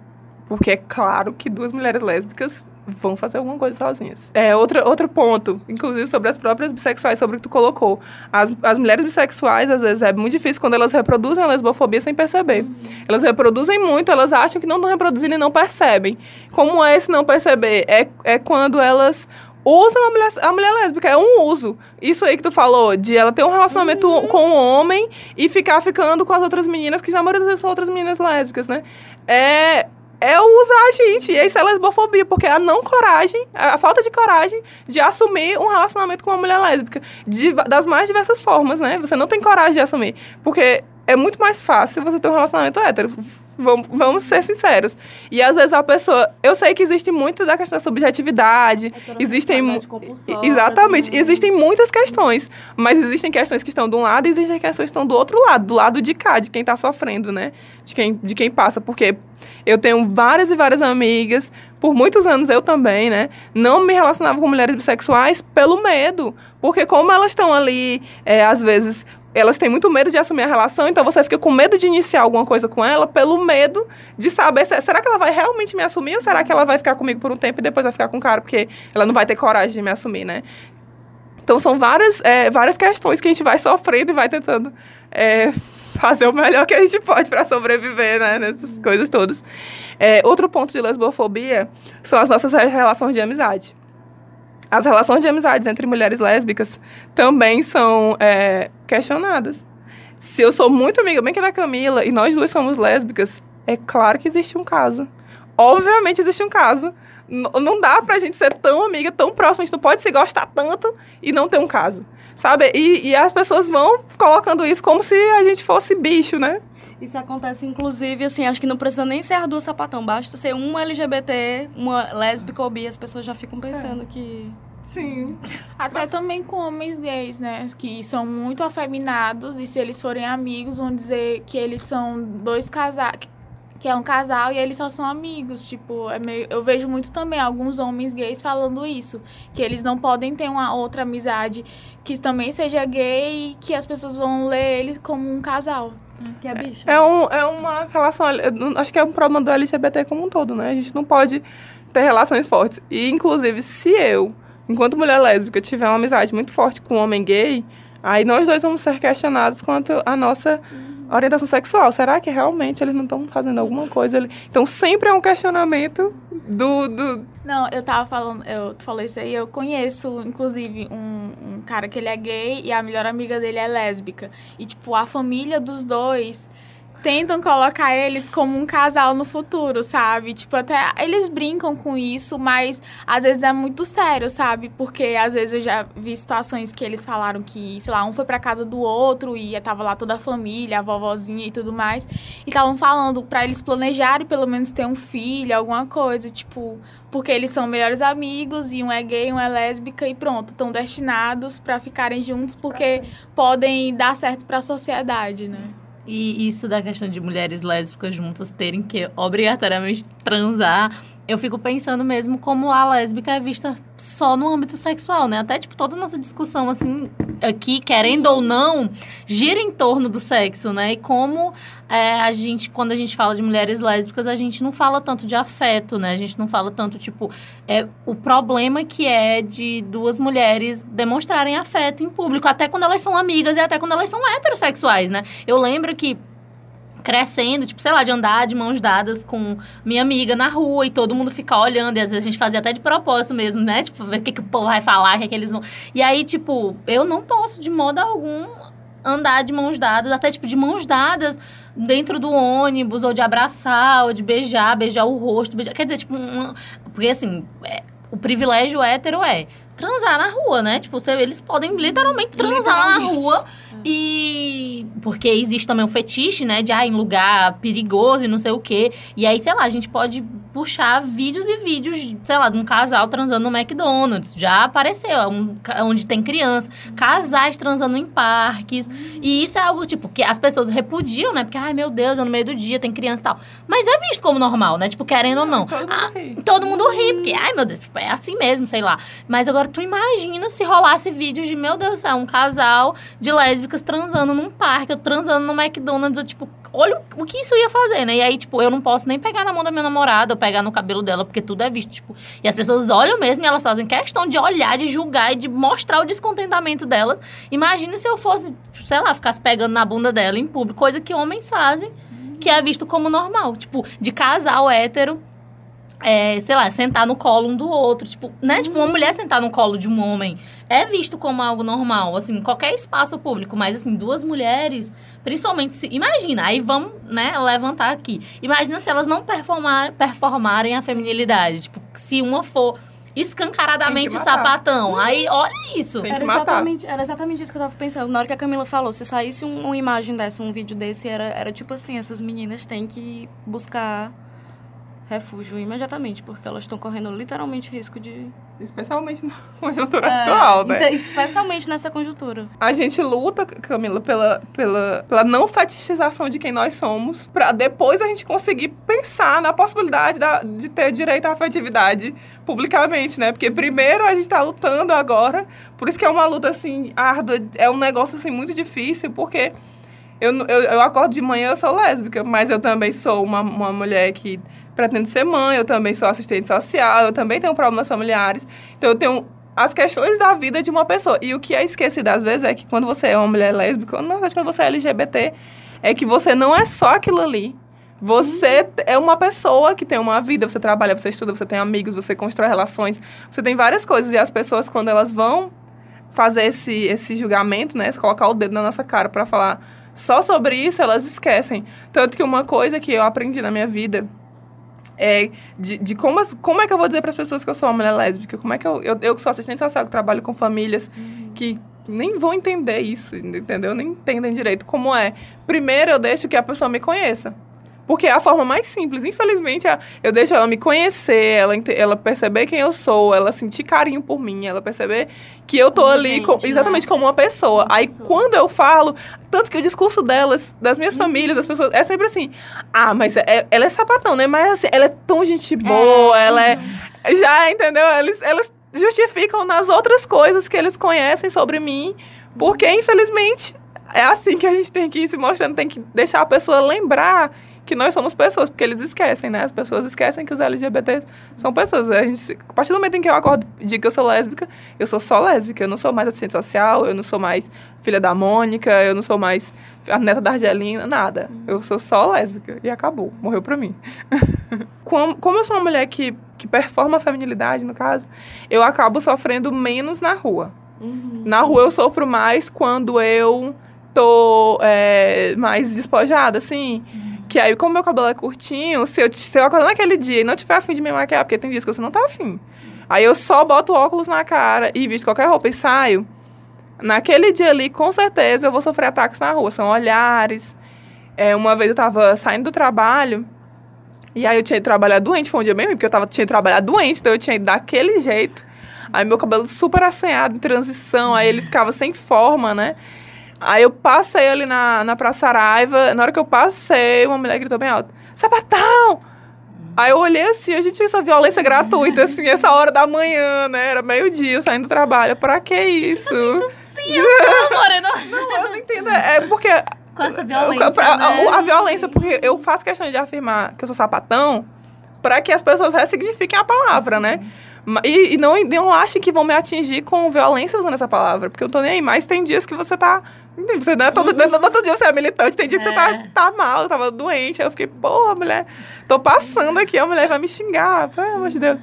Porque é claro que duas mulheres lésbicas vão fazer alguma coisa sozinhas. É, outra, outro ponto, inclusive sobre as próprias bissexuais, sobre o que tu colocou. As, as mulheres bissexuais, às vezes, é muito difícil quando elas reproduzem a lesbofobia sem perceber. Elas reproduzem muito, elas acham que não estão reproduzindo e não percebem. Como é esse não perceber? É, é quando elas usam a mulher, a mulher lésbica, é um uso. Isso aí que tu falou, de ela ter um relacionamento com um homem e ficar ficando com as outras meninas, que na maioria das vezes são outras meninas lésbicas, né? É, é usar a gente. E isso é lesbofobia, porque é a não coragem, a falta de coragem de assumir um relacionamento com uma mulher lésbica. de- das mais diversas formas, né? Você não tem coragem de assumir. Porque é muito mais fácil você ter um relacionamento hétero. Vamos, vamos ser sinceros. E às vezes a pessoa. Eu sei que existe muito da questão da subjetividade. Existem Exatamente. Existem muitas questões, mas existem questões que estão de um lado e existem questões que estão do outro lado, do lado de cá, de quem está sofrendo, né? De quem, de quem passa. Porque eu tenho várias e várias amigas, por muitos anos eu também, né? Não me relacionava com mulheres bissexuais pelo medo. Porque como elas estão ali, é, às vezes. Elas têm muito medo de assumir a relação, então você fica com medo de iniciar alguma coisa com ela pelo medo de saber se, será que ela vai realmente me assumir ou será que ela vai ficar comigo por um tempo e depois vai ficar com o cara porque ela não vai ter coragem de me assumir, né? Então são várias, é, várias questões que a gente vai sofrendo e vai tentando é, fazer o melhor que a gente pode para sobreviver, né? Nessas coisas todas. É, outro ponto de lesbofobia são as nossas re- relações de amizade. As relações de amizades entre mulheres lésbicas também são é, questionadas. Se eu sou muito amiga, bem que da Camila, e nós duas somos lésbicas, é claro que existe um caso. Obviamente existe um caso. N- não dá pra gente ser tão amiga, tão próxima, a gente não pode se gostar tanto e não ter um caso. Sabe? E, e as pessoas vão colocando isso como se a gente fosse bicho, né? Isso acontece, inclusive, assim, acho que não precisa nem ser as duas sapatão, basta ser uma LGBT, uma lésbica ou bi, as pessoas já ficam pensando que... Sim. Até também com homens gays, né? Que são muito afeminados e se eles forem amigos, vão dizer que eles são dois casais. Que é um casal e eles só são amigos. Tipo, é meio, eu vejo muito também alguns homens gays falando isso, que eles não podem ter uma outra amizade que também seja gay e que as pessoas vão ler eles como um casal. Que é bicho. É, um, é uma relação. eu não- Acho que é um problema do LGBT como um todo, né? A gente não pode ter relações fortes. E, inclusive, se eu, enquanto mulher lésbica, tiver uma amizade muito forte com um homem gay, aí nós dois vamos ser questionados quanto à nossa orientação sexual. Será que realmente eles não estão fazendo alguma coisa ali? Então, sempre é um questionamento do. do Não, eu tava falando, eu falei isso aí, eu conheço, inclusive, um, um cara que ele é gay e a melhor amiga dele é lésbica. E, tipo, a família dos dois tentam colocar eles como um casal no futuro, sabe? Tipo, até eles brincam com isso, mas às vezes é muito sério, sabe? Porque às vezes eu já vi situações que eles falaram que, sei lá, um foi pra casa do outro e tava lá toda a família, a vovozinha e tudo mais. E estavam falando pra eles planejarem pelo menos ter um filho, alguma coisa, tipo, porque eles são melhores amigos e um é gay, um é lésbica e pronto, estão destinados pra ficarem juntos porque podem dar certo pra sociedade, né? E isso da questão de mulheres lésbicas juntas terem que obrigatoriamente transar, eu fico pensando mesmo como a lésbica é vista só no âmbito sexual, né? Até, tipo, toda a nossa discussão, assim, aqui, querendo ou não, gira em torno do sexo, né? E como é, a gente, quando a gente fala de mulheres lésbicas, a gente não fala tanto de afeto, né? A gente não fala tanto, tipo, é, o problema que é de duas mulheres demonstrarem afeto em público, até quando elas são amigas e até quando elas são heterossexuais, né? Eu lembro que crescendo, tipo, sei lá, de andar de mãos dadas com minha amiga na rua e todo mundo ficar olhando, e às vezes a gente fazia até de propósito mesmo, né? Tipo, ver o que, que o povo vai falar, o que, é que eles vão. E aí, tipo, eu não posso de modo algum andar de mãos dadas, até tipo de mãos dadas dentro do ônibus, ou de abraçar, ou de beijar, beijar o rosto, beijar. Quer dizer, tipo, uma... porque assim, é, o privilégio hétero é transar na rua, né? Tipo, você- eles podem literalmente transar na Literalmente. rua e porque existe também um fetiche, né, de ah, em lugar perigoso e não sei o quê. E aí, sei lá, a gente pode puxar vídeos e vídeos, sei lá, de um casal transando no McDonald's. Já apareceu, é um, onde tem criança, casais transando em parques. E isso é algo tipo que as pessoas repudiam, né? Porque ai, meu Deus, é no meio do dia, tem criança e tal. Mas é visto como normal, né? Tipo, querendo ou não. Todo mundo Ah, ri. Todo mundo ri, porque, ai meu Deus, tipo, é assim mesmo, sei lá. Mas agora tu imagina se rolasse vídeos de, meu Deus do céu, um casal de lésbicas transando num parque, ou transando no McDonald's, eu, tipo, olha o- o que isso ia fazer, né? E aí, tipo, eu não posso nem pegar na mão da minha namorada ou pegar no cabelo dela, porque tudo é visto, tipo. E as pessoas olham mesmo e elas fazem questão de olhar, de julgar e de mostrar o descontentamento delas. Imagina se eu fosse, sei lá, ficasse pegando na bunda dela em público, coisa que homens fazem, que é visto como normal. Tipo, de casal hétero é, sei lá, sentar no colo um do outro. Tipo, né? Tipo, uma mulher sentar no colo de um homem é visto como algo normal, assim, em qualquer espaço público. Mas, assim, duas mulheres, principalmente se. Imagina, aí vamos, né, levantar aqui. Imagina se elas não performar, performarem a feminilidade. Tipo, se uma for escancaradamente sapatão. Aí, olha isso. Tem que Era matar. exatamente, era exatamente isso que eu tava pensando. Na hora que a Camila falou, se saísse um- uma imagem dessa, um vídeo desse, era, era tipo assim, essas meninas têm que buscar refúgio imediatamente, porque elas estão correndo literalmente risco de... Especialmente na conjuntura É, atual, né? então, especialmente nessa conjuntura. A gente luta, Camila, pela, pela, pela não fetichização de quem nós somos, pra depois a gente conseguir pensar na possibilidade da- de ter direito à afetividade publicamente, né? Porque primeiro a gente tá lutando agora, por isso que é uma luta, assim, árdua, é um negócio, assim, muito difícil, porque eu, eu, eu acordo de manhã, eu sou lésbica, mas eu também sou uma, uma mulher que pretende ser mãe, eu também sou assistente social, eu também tenho problemas familiares, então eu tenho as questões da vida de uma pessoa. E o que é esquecido às vezes é que quando você é uma mulher lésbica, ou na verdade quando você é LGBT, é que você não é só aquilo ali. Você é uma pessoa que tem uma vida, você trabalha, você estuda, você tem amigos, você constrói relações, você tem várias coisas. E as pessoas, quando elas vão fazer esse, esse julgamento, né, colocar o dedo na nossa cara para falar só sobre isso, elas esquecem. Tanto que uma coisa que eu aprendi na minha vida é de, de como, as- como é que eu vou dizer para as pessoas que eu sou uma mulher lésbica? Como é que eu, eu, eu que sou assistente social, que trabalho com famílias que nem vão entender isso, entendeu? Nem entendem direito como é. Primeiro eu deixo que a pessoa me conheça. Porque é a forma mais simples. Infelizmente, eu deixo ela me conhecer, ela, ela perceber quem eu sou, ela sentir carinho por mim, ela perceber que eu tô ali gente, com- né? exatamente como uma pessoa. Uma Aí pessoa. quando eu falo, tanto que o discurso delas, das minhas famílias, das pessoas, é sempre assim: ah, mas é- ela é sapatão, né? Mas assim, ela é tão gente boa, ela é. Já, entendeu? Eles, eles justificam nas outras coisas que eles conhecem sobre mim, porque infelizmente é assim que a gente tem que ir se mostrando, tem que deixar a pessoa lembrar que nós somos pessoas, porque eles esquecem, né? As pessoas esquecem que os LGBT são pessoas. A, gente, a partir do momento em que eu acordo e digo que eu sou lésbica, eu sou só lésbica, eu não sou mais assistente social, eu não sou mais filha da Mônica, eu não sou mais a neta da Argelina, nada. Eu sou só lésbica e acabou, morreu pra mim. como, como eu sou uma mulher que, que performa a feminilidade, no caso, eu acabo sofrendo menos na rua. Na rua eu sofro mais quando eu tô é, mais despojada, assim. Que aí, como meu cabelo é curtinho, se eu, se eu acordar naquele dia e não tiver afim de me maquiar, porque tem dias que você não tá afim. Aí eu só boto óculos na cara e visto qualquer roupa e saio. Naquele dia ali, com certeza, eu vou sofrer ataques na rua. São olhares. É, uma vez eu tava saindo do trabalho. E aí eu tinha ido trabalhar doente, foi um dia bem ruim, porque eu tava, tinha trabalhado doente, então eu tinha ido daquele jeito. Aí meu cabelo super assanhado, em transição, aí ele ficava sem forma, né? Aí eu passei ali na, na Praça Araiva, na hora que eu passei, uma mulher gritou bem alto, sapatão! Aí eu olhei assim, a gente tinha essa violência gratuita, assim, essa hora da manhã, né? Era meio-dia, eu saindo do trabalho. Pra que isso? Sim, eu sou, Morena. Eu não entendo. É porque Com essa violência, a, né? a violência, porque eu faço questão de afirmar que eu sou sapatão para que as pessoas ressignifiquem a palavra, né? E, e não, não achem que vão me atingir com violência usando essa palavra, porque eu não tô nem aí. Mas tem dias que você tá. Você não é todo, é todo dia você é militante, tem dia que você tá, É. tá mal, tava doente. Aí eu fiquei, porra, mulher, tô passando aqui, a mulher vai me xingar, pelo amor de Deus.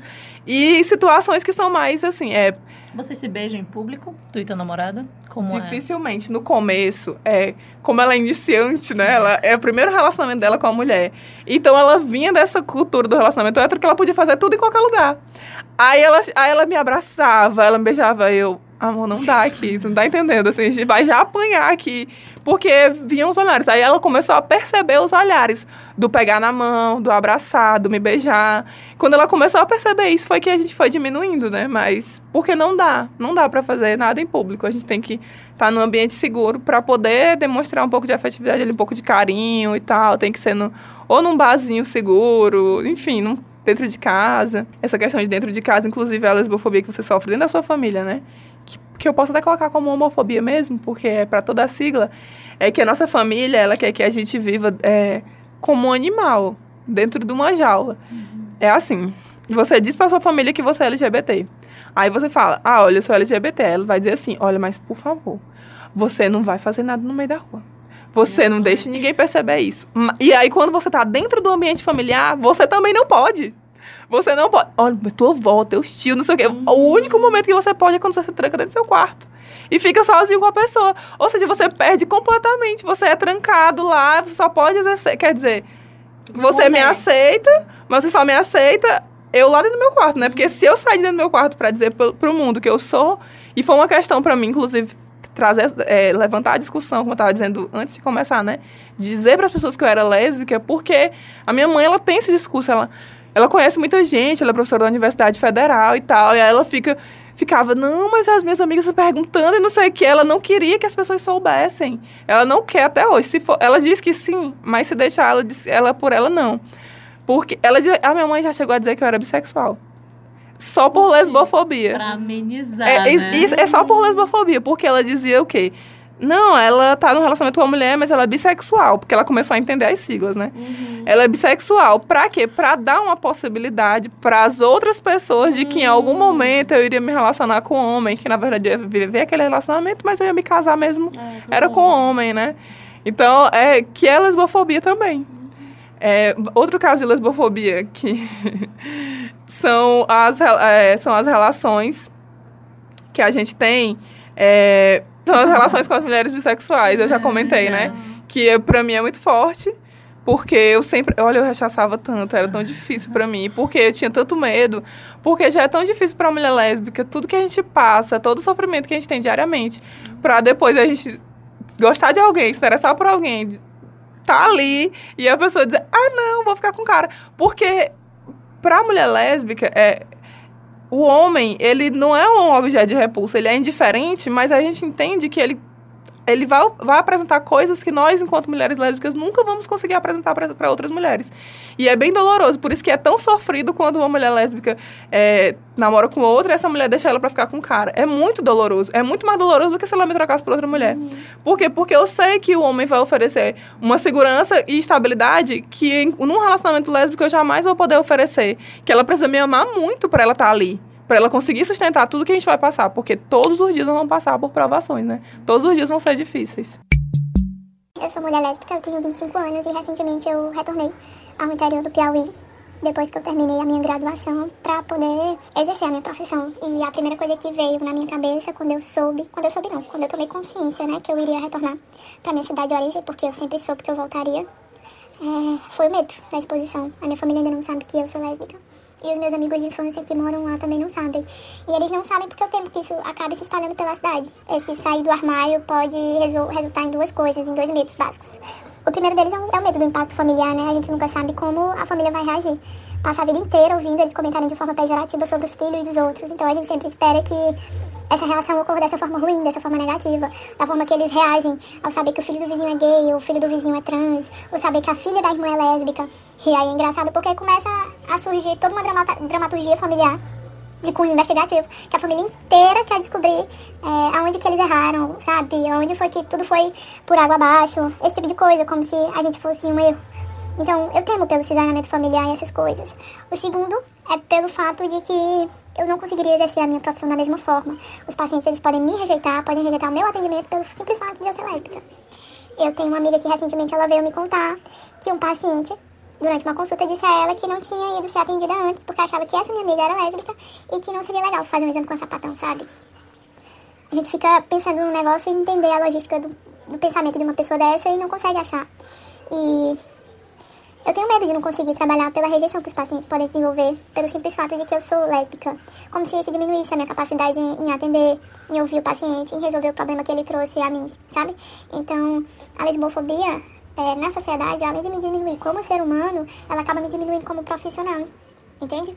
E situações que são mais assim, é, Vocês se beijam em público? Tu e teu namorado? Como é? Dificilmente. No começo, é, como ela é iniciante, né? Ela é o primeiro relacionamento dela com a mulher. Então ela vinha dessa cultura do relacionamento hétero que ela podia fazer tudo em qualquer lugar. Aí ela, aí ela me abraçava, ela me beijava, eu, amor, não dá aqui, você não tá entendendo, assim, a gente vai já apanhar aqui. Porque vinham os olhares. Aí ela começou a perceber os olhares do pegar na mão, do abraçar, do me beijar. Quando ela começou a perceber isso, foi que a gente foi diminuindo, né? Mas porque não dá, não dá pra fazer nada em público. A gente tem que estar num ambiente seguro pra poder demonstrar um pouco de afetividade, um pouco de carinho e tal. Tem que ser no, ou num barzinho seguro, enfim, num, dentro de casa. Essa questão de dentro de casa, inclusive a lesbofobia que você sofre dentro da sua família, né? Que, que eu posso até colocar como homofobia mesmo, porque é pra toda a sigla, é que a nossa família, ela quer que a gente viva é, como um animal, dentro de uma jaula. É assim, você diz pra sua família que você é LGBT. Aí você fala, ah, olha, eu sou LGBT. Ela vai dizer assim, olha, mas por favor, você não vai fazer nada no meio da rua. Você não deixa ninguém perceber isso. E aí, quando você tá dentro do ambiente familiar, você também não pode. Você não pode. Olha, tua avó, teus tios, não sei o quê. O único momento que você pode é quando você se tranca dentro do seu quarto. E fica sozinho com a pessoa. Ou seja, você perde completamente. Você é trancado lá, você só pode exercer. Quer dizer, você me Esconder. aceita, mas você só me aceita eu lá dentro do meu quarto, né? Porque se eu sair de dentro do meu quarto pra dizer pro, pro mundo que eu sou, e foi uma questão pra mim, inclusive, trazer, é, levantar a discussão, como eu tava dizendo antes de começar, né? Dizer para as pessoas que eu era lésbica, porque a minha mãe, ela tem esse discurso, ela, ela conhece muita gente, ela é professora da Universidade Federal e tal, e aí ela fica ficava, não, mas as minhas amigas se perguntando e não sei o que. Ela não queria que as pessoas soubessem. Ela não quer até hoje. Se for, ela diz que sim, mas se deixar ela, ela por ela, não. Porque ela, a minha mãe já chegou a dizer que eu era bissexual. Só por lesbofobia. Pra amenizar, É, né? isso é só por lesbofobia, porque ela dizia o quê? Não, ela tá num relacionamento com uma mulher, mas ela é bissexual, porque ela começou a entender as siglas, né? Ela é bissexual. Pra quê? Pra dar uma possibilidade para as outras pessoas de que em algum momento eu iria me relacionar com um homem, que na verdade eu ia viver aquele relacionamento, mas eu ia me casar mesmo. Era com homem, né? Então, é que é lesbofobia também. É, outro caso de lesbofobia que são as, é, são as relações que a gente tem. é, são as relações com as mulheres bissexuais, eu já comentei, né? Que é, pra mim é muito forte. Porque eu sempre. Olha, eu rechaçava tanto, era tão difícil pra mim. Porque eu tinha tanto medo. Porque já é tão difícil pra mulher lésbica, tudo que a gente passa, todo o sofrimento que a gente tem diariamente. Pra depois a gente gostar de alguém, se interessar por alguém, tá ali e a pessoa dizer, ah, não, vou ficar com o cara. Porque pra mulher lésbica, é, o homem, ele não é um objeto de repulsa, ele é indiferente, mas a gente entende que ele ele vai, vai apresentar coisas que nós, enquanto mulheres lésbicas, nunca vamos conseguir apresentar para outras mulheres. E é bem doloroso, por isso que é tão sofrido quando uma mulher lésbica é, namora com outra e essa mulher deixa ela para ficar com o cara. É muito doloroso. É muito mais doloroso do que se ela me trocasse por outra mulher. Uhum. Por quê? Porque eu sei que o homem vai oferecer uma segurança e estabilidade que, em, num relacionamento lésbico, eu jamais vou poder oferecer. Que ela precisa me amar muito para ela estar tá ali para ela conseguir sustentar tudo que a gente vai passar, porque todos os dias vamos passar por provações, né? Todos os dias vão ser difíceis. Eu sou mulher lésbica, eu tenho 25 anos e recentemente eu retornei ao interior do Piauí, depois que eu terminei a minha graduação, para poder exercer a minha profissão. E a primeira coisa que veio na minha cabeça quando eu soube, quando eu soube não, quando eu tomei consciência, né, que eu iria retornar para minha cidade de origem, porque eu sempre soube que eu voltaria, é, foi o medo da exposição. A minha família ainda não sabe que eu sou lésbica. E os meus amigos de infância que moram lá também não sabem. E eles não sabem porque eu temo que isso acabe se espalhando pela cidade. Esse sair do armário pode resultar em duas coisas, em dois medos básicos. O primeiro deles é o, é o medo do impacto familiar, né? A gente nunca sabe como a família vai reagir. Passa a vida inteira ouvindo eles comentarem de forma pejorativa sobre os filhos dos outros. Então a gente sempre espera que essa relação ocorra dessa forma ruim, dessa forma negativa, da forma que eles reagem ao saber que o filho do vizinho é gay, o filho do vizinho é trans, ou saber que a filha da irmã é lésbica. E aí é engraçado porque começa a surgir toda uma dramaturgia familiar de cunho investigativo, que a família inteira quer descobrir é, aonde que eles erraram, sabe? Aonde foi que tudo foi por água abaixo, esse tipo de coisa, como se a gente fosse um erro. Então, eu temo pelo cisalhamento familiar e essas coisas. O segundo é pelo fato de que eu não conseguiria exercer a minha profissão da mesma forma. Os pacientes eles podem me rejeitar, podem rejeitar o meu atendimento pelo simples fato de eu ser lésbica. Eu tenho uma amiga que recentemente ela veio me contar que um paciente durante uma consulta, disse a ela que não tinha ido ser atendida antes, porque achava que essa minha amiga era lésbica e que não seria legal fazer um exame com sapatão, sabe? A gente fica pensando no negócio e entender a logística do, do pensamento de uma pessoa dessa e não consegue achar. E eu tenho medo de não conseguir trabalhar pela rejeição que os pacientes podem desenvolver, pelo simples fato de que eu sou lésbica. Como se isso diminuísse a minha capacidade em, em, atender, em ouvir o paciente, em resolver o problema que ele trouxe a mim, sabe? Então, a lesbofobia é, na sociedade, além de me diminuir como ser humano, ela acaba me diminuindo como profissional, entende?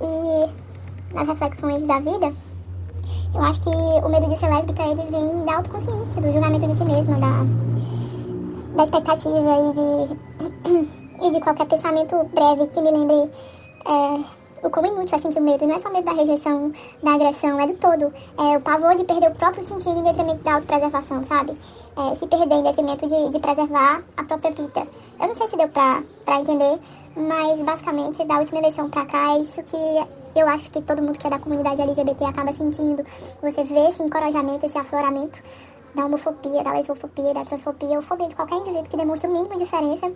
E nas reflexões da vida, eu acho que o medo de ser lésbica, ele vem da autoconsciência, do julgamento de si mesma, da, da expectativa e de, e de qualquer pensamento breve que me lembre é, o quão inútil é sentir o medo. Não é só medo da rejeição, da agressão, é do todo. É o pavor de perder o próprio sentido em detrimento da autopreservação, sabe? É, se perder em detrimento de, de preservar a própria vida. Eu não sei se deu pra, pra entender, mas basicamente da última eleição pra cá é isso que eu acho que todo mundo que é da comunidade LGBT acaba sentindo. Você vê esse encorajamento, esse afloramento da homofobia, da lesbofobia, da transfobia, ou fobia de qualquer indivíduo que demonstre o mínimo de diferença.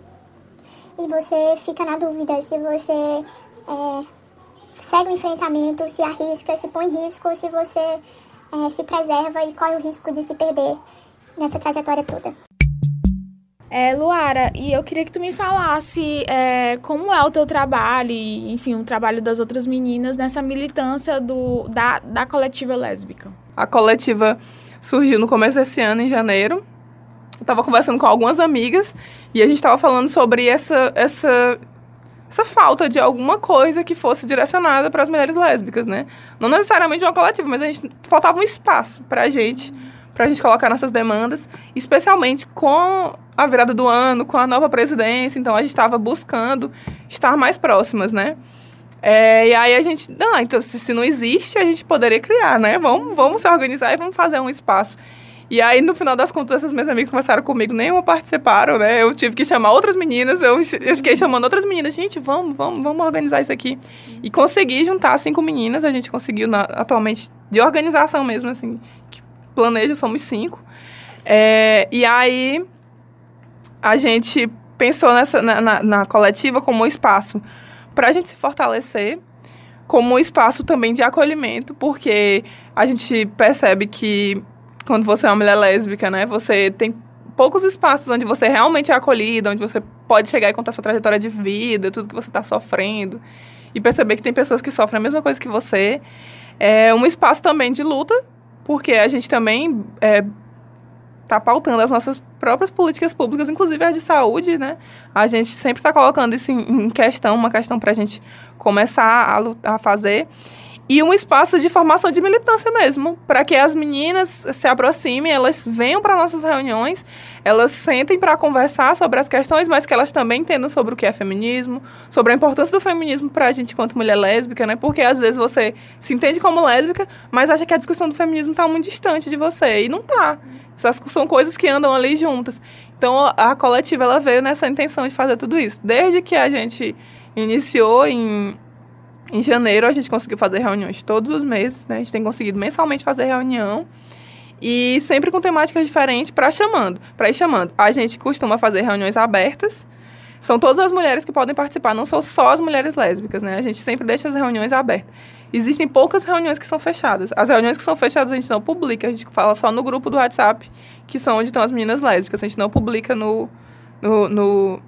E você fica na dúvida se você é, segue o enfrentamento, se arrisca, se põe em risco, se você é, se preserva e corre o risco de se perder nessa trajetória toda. É, Luara, e eu queria que tu me falasse é, como é o teu trabalho, e, enfim, o trabalho das outras meninas nessa militância do, da, da coletiva lésbica. A coletiva surgiu no começo desse ano, em janeiro. Eu estava conversando com algumas amigas e a gente estava falando sobre essa, essa essa falta de alguma coisa que fosse direcionada para as mulheres lésbicas, né? Não necessariamente uma coletiva, mas a gente faltava um espaço para a gente, para a gente colocar nossas demandas, especialmente com a virada do ano, com a nova presidência. Então a gente estava buscando estar mais próximas, né? É, e aí a gente, não, então se, se não existe, a gente poderia criar, né? Vamos, vamos se organizar e vamos fazer um espaço. E aí, no final das contas, essas minhas amigas começaram comigo, nenhuma participaram, né? Eu tive que chamar outras meninas, eu, eu fiquei chamando outras meninas, gente, vamos, vamos, vamos organizar isso aqui. E consegui juntar cinco meninas, a gente conseguiu na, atualmente, de organização mesmo, assim, que planeja, somos cinco. É, e aí, a gente pensou nessa, na, na, na coletiva como um espaço para a gente se fortalecer, como um espaço também de acolhimento, porque a gente percebe que quando você é uma mulher lésbica, né? Você tem poucos espaços onde você realmente é acolhida, onde você pode chegar e contar sua trajetória de vida, tudo que você está sofrendo. E perceber que tem pessoas que sofrem a mesma coisa que você. É um espaço também de luta, porque a gente também é, tá pautando as nossas próprias políticas públicas, inclusive as de saúde, né? A gente sempre está colocando isso em, questão, uma questão para a gente começar a, a fazer e um espaço de formação de militância mesmo, para que as meninas se aproximem, elas venham para nossas reuniões, elas sentem para conversar sobre as questões, mas que elas também entendam sobre o que é feminismo, sobre a importância do feminismo para a gente enquanto mulher lésbica, né? Porque às vezes você se entende como lésbica, mas acha que a discussão do feminismo está muito distante de você e não está. Essas são coisas que andam ali juntas. Então a coletiva ela veio nessa intenção de fazer tudo isso, desde que a gente iniciou em em janeiro a gente conseguiu fazer reuniões todos os meses, né? A gente tem conseguido mensalmente fazer reunião e sempre com temáticas diferentes para chamando, para ir chamando. A gente costuma fazer reuniões abertas. São todas as mulheres que podem participar, não são só as mulheres lésbicas, né? A gente sempre deixa as reuniões abertas. Existem poucas reuniões que são fechadas. As reuniões que são fechadas a gente não publica, a gente fala só no grupo do WhatsApp, que são onde estão as meninas lésbicas. A gente não publica no, no, no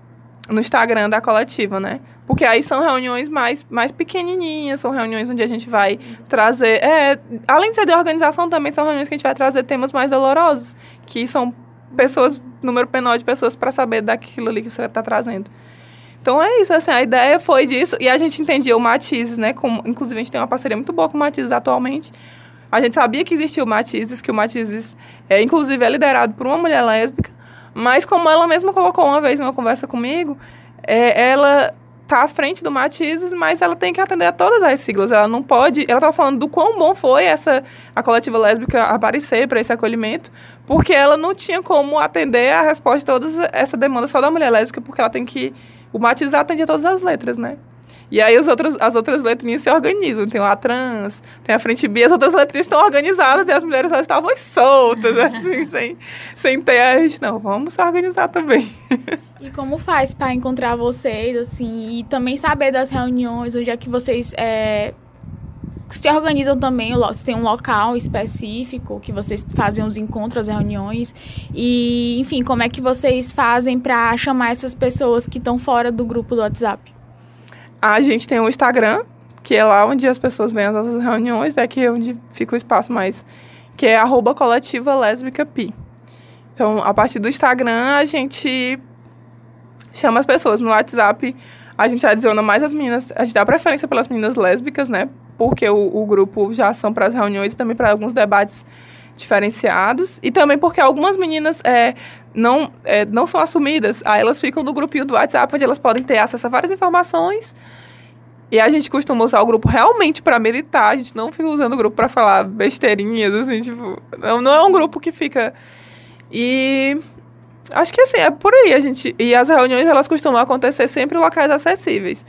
no Instagram da coletiva, né? Porque aí são reuniões mais, mais pequenininhas, são reuniões onde a gente vai trazer. É, além de ser de organização, também são reuniões que a gente vai trazer temas mais dolorosos, que são pessoas, número menor de pessoas para saber daquilo ali que você está trazendo. Então é isso, assim, a ideia foi disso, e a gente entendia o Matizes, né? Como, inclusive a gente tem uma parceria muito boa com o Matizes atualmente. A gente sabia que existia o Matizes, que o Matizes, é, inclusive, é liderado por uma mulher lésbica, mas como ela mesma colocou uma vez em uma conversa comigo, é, ela tá à frente do Matizes, mas ela tem que atender a todas as siglas. Ela não pode. Ela estava falando do quão bom foi essa a coletiva lésbica aparecer para esse acolhimento, porque ela não tinha como atender a resposta de toda essa demanda só da mulher lésbica, porque ela tem que. O Matizes atende a todas as letras, né? E aí os outros, as outras letrinhas se organizam. Tem a trans, tem a frente B, as outras letrinhas estão organizadas e as mulheres só estavam soltas, assim, sem, sem ter a gente. Não, vamos se organizar também. E como faz para encontrar vocês, assim, e também saber das reuniões, onde é que vocês é, se organizam também, se tem um local específico que vocês fazem os encontros, as reuniões, e, enfim, como é que vocês fazem para chamar essas pessoas que estão fora do grupo do WhatsApp? A gente tem o Instagram, que é lá onde as pessoas vêm às nossas reuniões, é que é onde fica o espaço mais, que é arroba coletiva lésbica pi. Então, a partir do Instagram, a gente chama as pessoas. No WhatsApp, a gente adiciona mais as meninas, a gente dá preferência pelas meninas lésbicas, né? Porque o, o grupo já são para as reuniões e também para alguns debates diferenciados. E também porque algumas meninas é, não, é, não são assumidas, aí elas ficam no grupinho do WhatsApp, onde elas podem ter acesso a várias informações e a gente costuma usar o grupo realmente para militar, a gente não fica usando o grupo para falar besteirinhas, assim, tipo, não, não é um grupo que fica. E acho que assim, é por aí a gente. E as reuniões elas costumam acontecer sempre em locais acessíveis.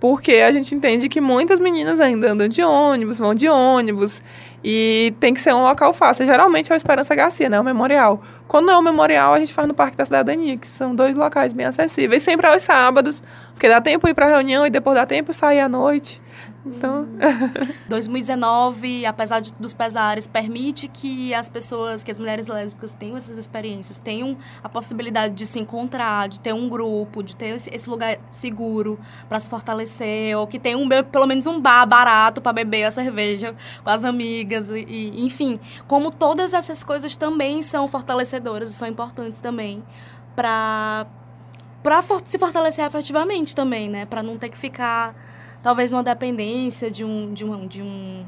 Porque a gente entende que muitas meninas ainda andam de ônibus, vão de ônibus. E tem que ser um local fácil. Geralmente é o Esperança Garcia, né? O memorial. Quando não é o memorial, a gente faz no Parque da Cidadania, que são dois locais bem acessíveis. Sempre aos sábados, porque dá tempo ir para reunião e depois dá tempo sair à noite. Então. 2019, apesar de, dos pesares, permite que as pessoas, que as mulheres lésbicas tenham essas experiências, tenham a possibilidade de se encontrar, de ter um grupo, de ter esse, lugar seguro para se fortalecer, ou que tenha um, pelo menos um bar barato para beber a cerveja com as amigas, e, e, enfim. Como todas essas coisas também são fortalecedoras e são importantes também para para se fortalecer afetivamente também, né? Para não ter que ficar talvez uma dependência de um. De um, de um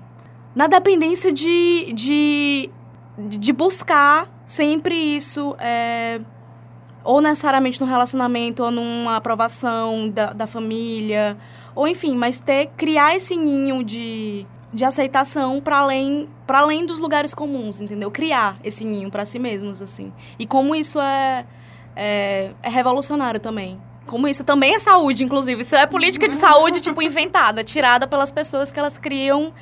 na dependência de, de, de buscar sempre isso, é, ou necessariamente no relacionamento, ou numa aprovação da, da família, ou enfim, mas ter, criar esse ninho de, de aceitação para além para além dos lugares comuns, entendeu? Criar esse ninho para si mesmos, assim. E como isso é, é, é revolucionário também. Como isso também é saúde, inclusive. Isso é política de saúde, tipo, inventada, tirada pelas pessoas que elas criam.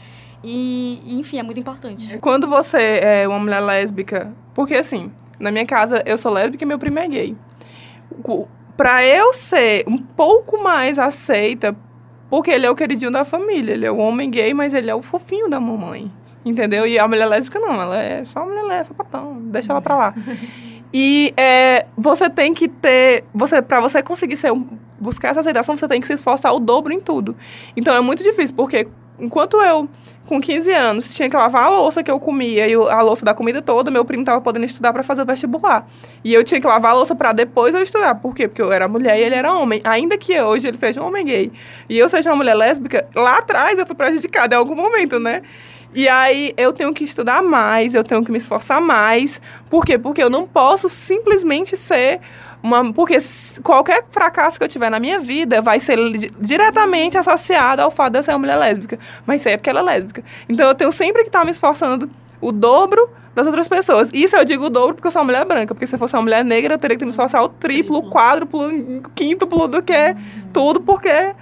E, enfim, é muito importante. Quando você é uma mulher lésbica, porque assim, na minha casa eu sou lésbica e meu primo é gay. Pra eu ser um pouco mais aceita, porque ele é o queridinho da família, ele é o homem gay, mas ele é o fofinho da mamãe. Entendeu? E a mulher lésbica não, ela é só uma mulher lésbica, sapatão, deixa ela pra lá. E é, você tem que ter. Você, para você conseguir ser um, buscar essa aceitação, você tem que se esforçar o dobro em tudo. Então é muito difícil, porque enquanto eu, com 15 anos, tinha que lavar a louça que eu comia e a louça da comida toda, meu primo tava podendo estudar para fazer o vestibular. E eu tinha que lavar a louça para depois eu estudar. Por quê? Porque eu era mulher e ele era homem. Ainda que hoje ele seja um homem gay e eu seja uma mulher lésbica, lá atrás eu fui prejudicada em algum momento, né? E aí eu tenho que estudar mais, eu tenho que me esforçar mais. Por quê? Porque eu não posso simplesmente ser uma. Porque qualquer fracasso que eu tiver na minha vida vai ser diretamente associado ao fato de eu ser uma mulher lésbica. Mas isso é porque ela é lésbica. Então eu tenho sempre que estar me esforçando o dobro das outras pessoas. Isso eu digo o dobro porque eu sou uma mulher branca. Porque se eu fosse uma mulher negra, eu teria que me esforçar o triplo, o quádruplo, o quíntuplo do que tudo, porque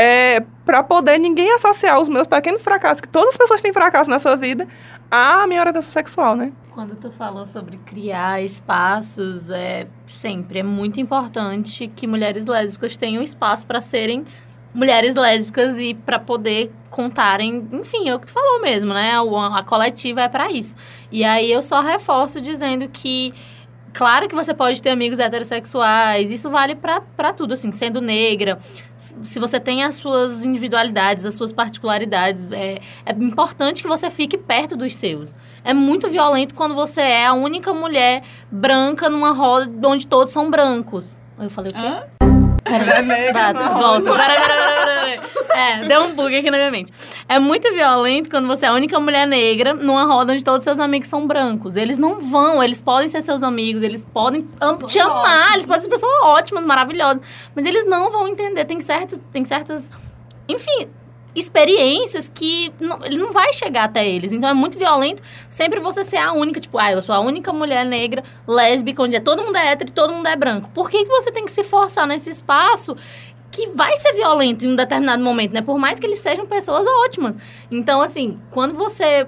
é, para poder ninguém associar os meus pequenos fracassos, que todas as pessoas têm fracasso na sua vida, à minha orientação sexual, né? Quando tu falou sobre criar espaços, é sempre é muito importante que mulheres lésbicas tenham espaço para serem mulheres lésbicas e para poder contarem, enfim, é o que tu falou mesmo, né? O- A, coletiva é para isso. E aí eu só reforço dizendo que Claro que você pode ter amigos heterossexuais, isso vale pra tudo, assim, sendo negra. Se você tem as suas individualidades, as suas particularidades, é, é importante que você fique perto dos seus. É muito violento quando você é a única mulher branca numa roda onde todos são brancos. Eu falei o quê? Peraí, negra bata, volta. É, deu um bug aqui na minha mente. É muito violento quando você é a única mulher negra numa roda onde todos seus amigos são brancos. Eles não vão, eles podem ser seus amigos, eles podem te amar, eles podem ser pessoas ótimas, maravilhosas, mas eles não vão entender. Tem certos, tem certas, enfim, experiências que não, ele não vai chegar até eles. Então é muito violento sempre você ser a única, tipo, ah, eu sou a única mulher negra, lésbica, onde é todo mundo é hétero e todo mundo é branco. Por que, que você tem que se forçar nesse espaço que vai ser violento em um determinado momento, né? Por mais que eles sejam pessoas ótimas. Então, assim, quando você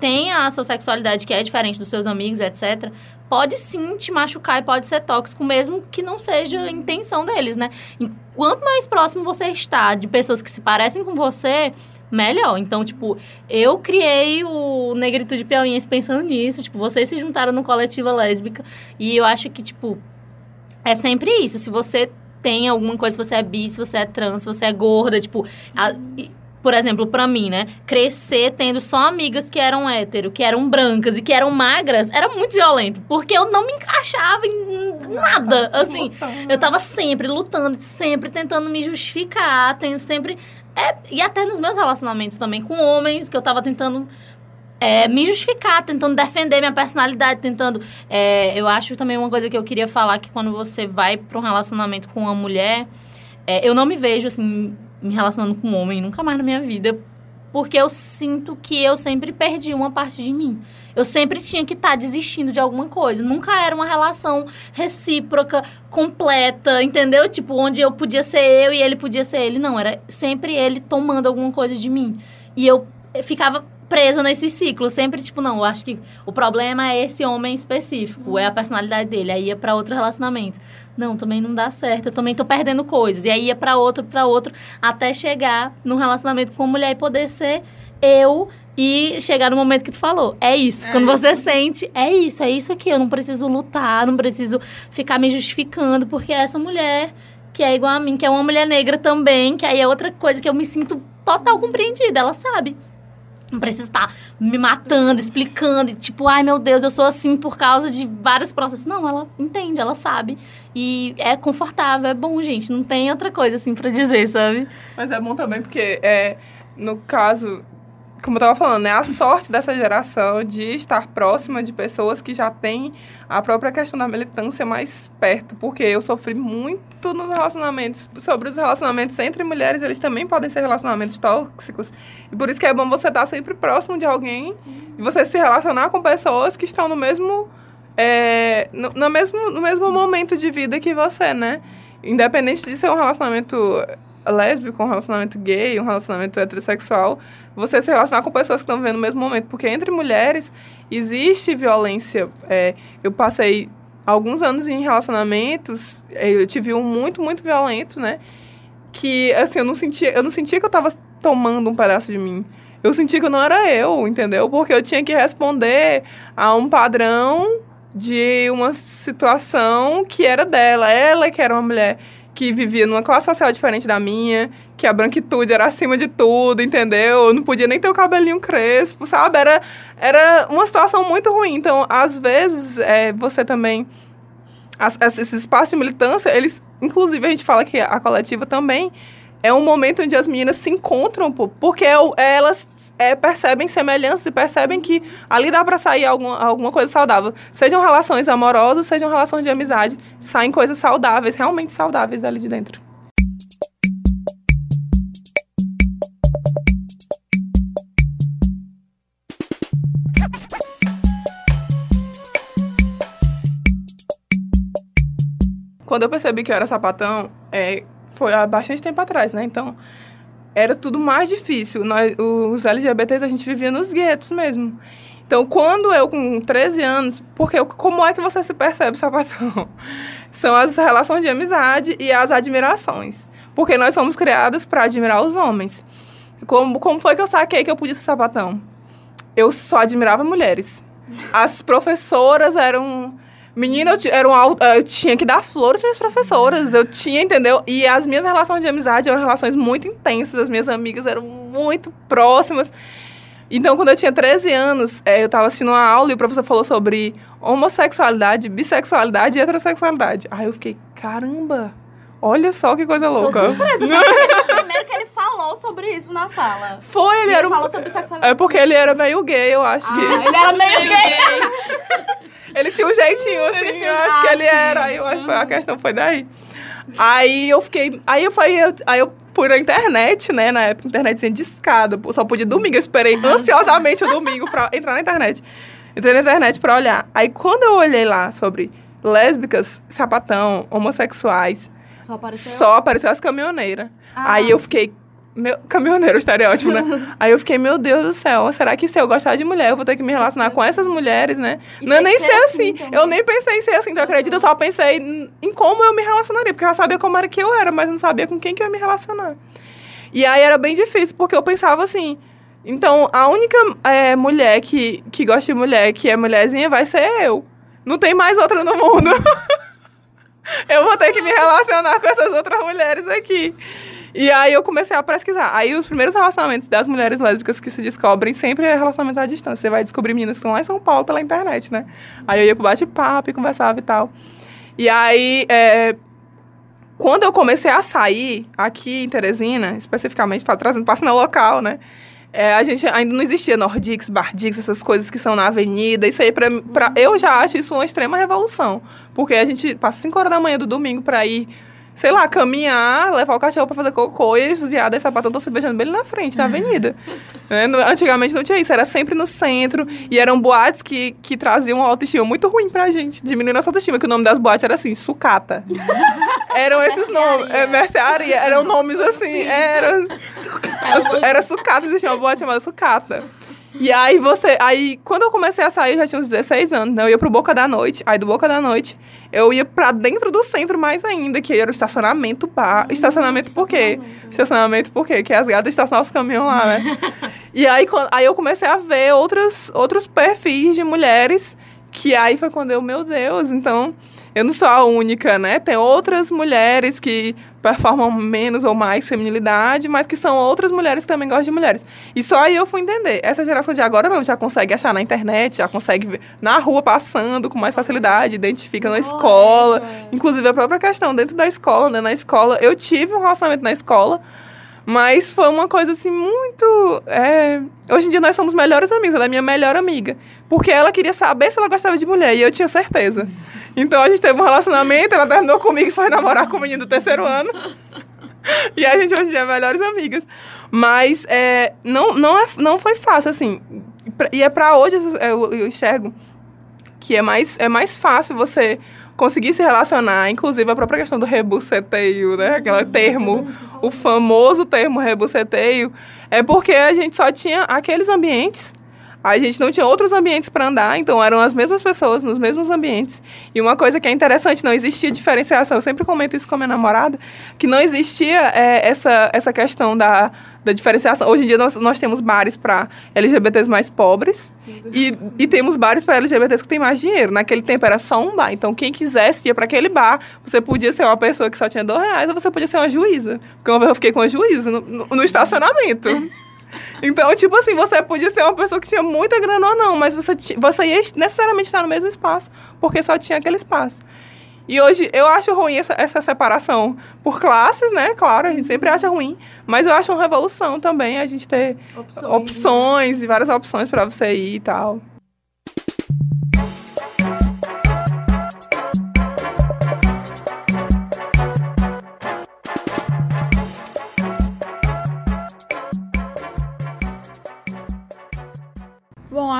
tem a sua sexualidade que é diferente dos seus amigos, etc., pode sim te machucar e pode ser tóxico, mesmo que não seja a intenção deles, né? E quanto mais próximo você está de pessoas que se parecem com você, melhor. Então, tipo, eu criei o Negritude Piauiense pensando nisso. Tipo, vocês se juntaram no Coletiva Lésbica. E eu acho que, tipo, é sempre isso. Se você tem alguma coisa, se você é bi, se você é trans, se você é gorda, tipo... a- por exemplo, pra mim, né? Crescer tendo só amigas que eram hétero, que eram brancas e que eram magras, era muito violento. Porque eu não me encaixava em nada, assim. Eu tava sempre lutando, sempre tentando me justificar, tenho sempre. é, e até nos meus relacionamentos também com homens, que eu tava tentando é, me justificar, tentando defender minha personalidade, tentando. é, eu acho também uma coisa que eu queria falar que quando você vai pra um relacionamento com uma mulher, é, eu não me vejo assim, me relacionando com um homem nunca mais na minha vida. Porque eu sinto que eu sempre perdi uma parte de mim. Eu sempre tinha que estar desistindo de alguma coisa. Nunca era uma relação recíproca, completa, entendeu? Tipo, onde eu podia ser eu e ele podia ser ele. Não, era sempre ele tomando alguma coisa de mim. E eu ficava presa nesse ciclo. Sempre, tipo, não, eu acho que o problema é esse homem específico, é a personalidade dele. Aí ia pra outro relacionamento. Não, também não dá certo, eu também tô perdendo coisas. E aí ia pra outro, pra outro, até chegar num relacionamento com uma mulher e poder ser eu e chegar no momento que tu falou. É isso. É Quando você sente, é isso, é isso aqui. Eu não preciso lutar, não preciso ficar me justificando, porque é essa mulher que é igual a mim, que é uma mulher negra também, que aí é outra coisa que eu me sinto total compreendida, ela sabe. Não precisa estar me matando, explicando, e tipo, ai meu Deus, eu sou assim por causa de vários processos. Não, ela entende, ela sabe. E é confortável, é bom, gente. Não tem outra coisa assim pra dizer, sabe? Mas é bom também porque, é, no caso, como eu tava falando, né, a sorte dessa geração de estar próxima de pessoas que já têm a própria questão da militância mais perto, porque eu sofri muito nos relacionamentos, sobre os relacionamentos entre mulheres, eles também podem ser relacionamentos tóxicos, e por isso que é bom você estar sempre próximo de alguém, e você se relacionar com pessoas que estão no mesmo, é, no, no mesmo, no mesmo momento de vida que você, né? Independente de ser um relacionamento lésbico, um relacionamento gay, um relacionamento heterossexual, você se relacionar com pessoas que estão vivendo no mesmo momento. Porque entre mulheres existe violência. É, eu passei alguns anos em relacionamentos, é, eu tive um muito, muito violento, né? Que, assim, eu não sentia, eu não sentia que eu tava tomando um pedaço de mim. Eu sentia que não era eu, entendeu? Porque eu tinha que responder a um padrão de uma situação que era dela. Ela que era uma mulher que vivia numa classe social diferente da minha, que a branquitude era acima de tudo, entendeu? Eu não podia nem ter o cabelinho crespo, sabe? Era, era uma situação muito ruim. Então, às vezes, é, você também. As, esses espaços de militância, eles. Inclusive, a gente fala que a coletiva também é um momento onde as meninas se encontram, porque é elas é, percebem semelhanças e percebem que ali dá para sair alguma, alguma coisa saudável. Sejam relações amorosas, sejam relações de amizade, saem coisas saudáveis, realmente saudáveis dali de dentro. Quando eu percebi que eu era sapatão, é, foi há bastante tempo atrás, né? Então, era tudo mais difícil. Nós, os LGBTs, a gente vivia nos guetos mesmo. Então, quando eu, com 13 anos, porque como é que você se percebe sapatão? São as relações de amizade e as admirações. Porque nós somos criadas para admirar os homens. Como, como foi que eu saquei que eu podia ser sapatão? Eu só admirava mulheres. As professoras eram Menina, eu, era um, eu tinha que dar flores para minhas professoras. Eu tinha, entendeu? E as minhas relações de amizade eram relações muito intensas. As minhas amigas eram muito próximas. Então, quando eu tinha 13 anos, é, eu estava assistindo uma aula e o professor falou sobre homossexualidade, bissexualidade e heterossexualidade. Aí eu fiquei, caramba, olha só que coisa louca. Tô surpresa, primeiro que ele falou sobre isso na sala. Foi, ele E era ele um... falou sobre sexualidade. É porque ele era meio gay, eu acho que. Ah, ele era meio gay. Ele tinha um jeitinho, assim, Ele tinha- eu acho ah, que ele sim. era. Aí eu acho que a questão foi daí. Aí eu fiquei. Aí eu fui. eu- Aí eu na internet, né? Na época, internet de escada. Só podia domingo. Eu esperei ansiosamente o domingo pra entrar na internet. Entrei na internet pra olhar. Aí quando eu olhei lá sobre lésbicas, sapatão, homossexuais, Só apareceu. só apareceu as caminhoneiras. Ah. Aí eu fiquei. Meu, caminhoneiro, estereótipo, né? Aí eu fiquei, meu Deus do céu, será que se eu gostar de mulher, eu vou ter que me relacionar com essas mulheres, né? E não é nem ser assim. assim eu nem pensei em ser assim, tu acredita? Eu só pensei em- em como eu me relacionaria, porque eu já sabia como era que eu era, mas não sabia com quem que eu ia me relacionar. E aí era bem difícil, porque eu pensava assim. Então, a única é, mulher que, que gosta de mulher, que é mulherzinha, vai ser eu. Não tem mais outra no mundo. eu vou ter que me relacionar com essas outras mulheres aqui. E aí eu comecei a pesquisar. Aí os primeiros relacionamentos das mulheres lésbicas que se descobrem sempre é relacionamentos à distância. Você vai descobrir meninas que estão lá em São Paulo pela internet, né? Aí eu ia pro bate-papo e conversava e tal. E aí, é, quando eu comecei a sair aqui em Teresina, especificamente pra- trazendo página local, né? É, a gente ainda não existia Nordix, Bardix, essas coisas que são na avenida. Isso aí, pra, pra, eu já acho isso uma extrema revolução. Porque a gente passa 5 horas da manhã do domingo pra ir, sei lá, caminhar, levar o cachorro pra fazer cocô e os viados e sapatão estão se beijando bem ali na frente, na avenida. Né? No- Antigamente não tinha isso, era sempre no centro. E eram boates que, que traziam uma autoestima muito ruim pra gente. Diminuindo nossa autoestima, que o nome das boates era assim, sucata. eram esses nomes. É, mercearia. Eram nomes assim, eram... Era sucata, existia uma boate chamada sucata. E aí você. Aí, quando eu comecei a sair, eu já tinha uns 16 anos, né? Eu ia pro Boca da Noite. Aí do Boca da Noite, eu ia pra dentro do centro mais ainda, que era o estacionamento bar. Estacionamento por quê? Estacionamento por quê? Que as gatas estacionavam os caminhões lá, né? e aí, quando- aí eu comecei a ver outros, outros perfis de mulheres. Que aí foi quando eu, meu Deus, então eu não sou a única, né? Tem outras mulheres que performam menos ou mais feminilidade, mas que são outras mulheres que também gostam de mulheres. E só aí eu fui entender. Essa geração de agora não, já consegue achar na internet, já consegue ver na rua passando com mais facilidade, identifica na escola. Inclusive a própria questão dentro da escola, né? Na escola, eu tive um relacionamento na escola, mas foi uma coisa assim muito. é, Hoje em dia nós somos melhores amigas, ela é minha melhor amiga. Porque ela queria saber se ela gostava de mulher e eu tinha certeza. Então a gente teve um relacionamento, ela terminou comigo e foi namorar com o menino do terceiro ano. E a gente hoje em dia é melhores amigas. Mas é, não, não, é, não foi fácil, assim. E é pra hoje, eu, eu enxergo que é mais, é mais fácil você conseguir se relacionar, inclusive a própria questão do rebuceteio, né? Aquele termo, o famoso termo rebuceteio, é porque a gente só tinha aqueles ambientes A gente não tinha outros ambientes para andar, então eram as mesmas pessoas nos mesmos ambientes. E uma coisa que é interessante, não existia diferenciação. Eu sempre comento isso com a minha namorada, que não existia é, essa, essa questão da, da diferenciação. Hoje em dia nós, nós temos bares para LGBTs mais pobres e, e temos bares para LGBTs que têm mais dinheiro. Naquele tempo era só um bar. Então quem quisesse ia para aquele bar. Você podia ser uma pessoa que só tinha dois reais ou você podia ser uma juíza. Porque uma vez eu fiquei com uma juíza no, no, no estacionamento. Então, tipo assim, você podia ser uma pessoa que tinha muita grana ou não, mas você, você ia necessariamente estar no mesmo espaço, porque só tinha aquele espaço. E hoje eu acho ruim essa, essa separação por classes, né? Claro, a gente sempre acha ruim, mas eu acho uma revolução também a gente ter opções, opções e várias opções para você ir e tal.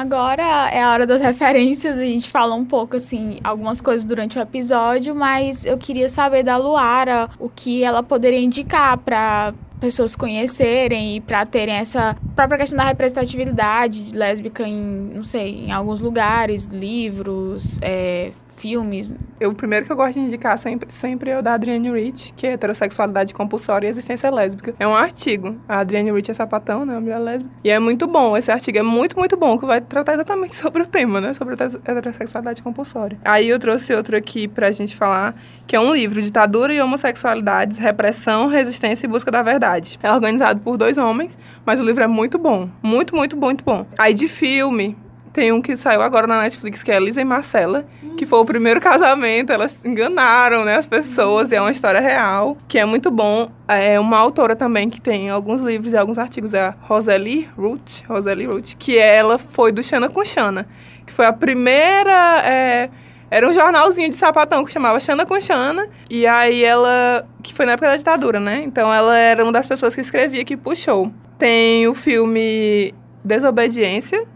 Agora é a hora das referências. A gente fala um pouco, assim, algumas coisas durante o episódio, mas eu queria saber da Luara o que ela poderia indicar para pessoas conhecerem e para terem essa própria questão da representatividade lésbica em, não sei, em alguns lugares, livros, é, filmes. Eu, o primeiro que eu gosto de indicar sempre, sempre é o da Adrienne Rich, que é heterossexualidade compulsória e existência lésbica. É um artigo. A Adrienne Rich é sapatão, né? Uma mulher lésbica. E é muito bom. Esse artigo é muito, muito bom, que vai tratar exatamente sobre o tema, né? Sobre a heterossexualidade compulsória. Aí eu trouxe outro aqui pra gente falar, que é um livro, Ditadura e Homossexualidades, Repressão, Resistência e Busca da Verdade. É organizado por dois homens, mas o livro é muito bom. Muito, muito, muito bom. Aí de filme, tem um que saiu agora na Netflix, que é Lisa e Marcela, que foi o primeiro casamento. Elas enganaram né, as pessoas, e é uma história real, que é muito bom. É uma autora também que tem alguns livros e alguns artigos, é a Rosalie Root, Rosalie Root, que ela foi do Xana com Xana, que foi a primeira. É, era um jornalzinho de sapatão que chamava Xana com Xana. E aí ela. Que foi na época da ditadura, né? Então ela era uma das pessoas que escrevia que puxou. Tem o filme Desobediência,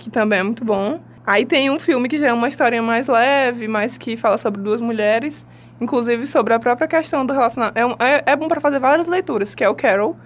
que também é muito bom. Aí tem um filme que já é uma história mais leve, mas que fala sobre duas mulheres, inclusive sobre a própria questão do relacionamento. É, um, é, é bom para fazer várias leituras, que é o Carol,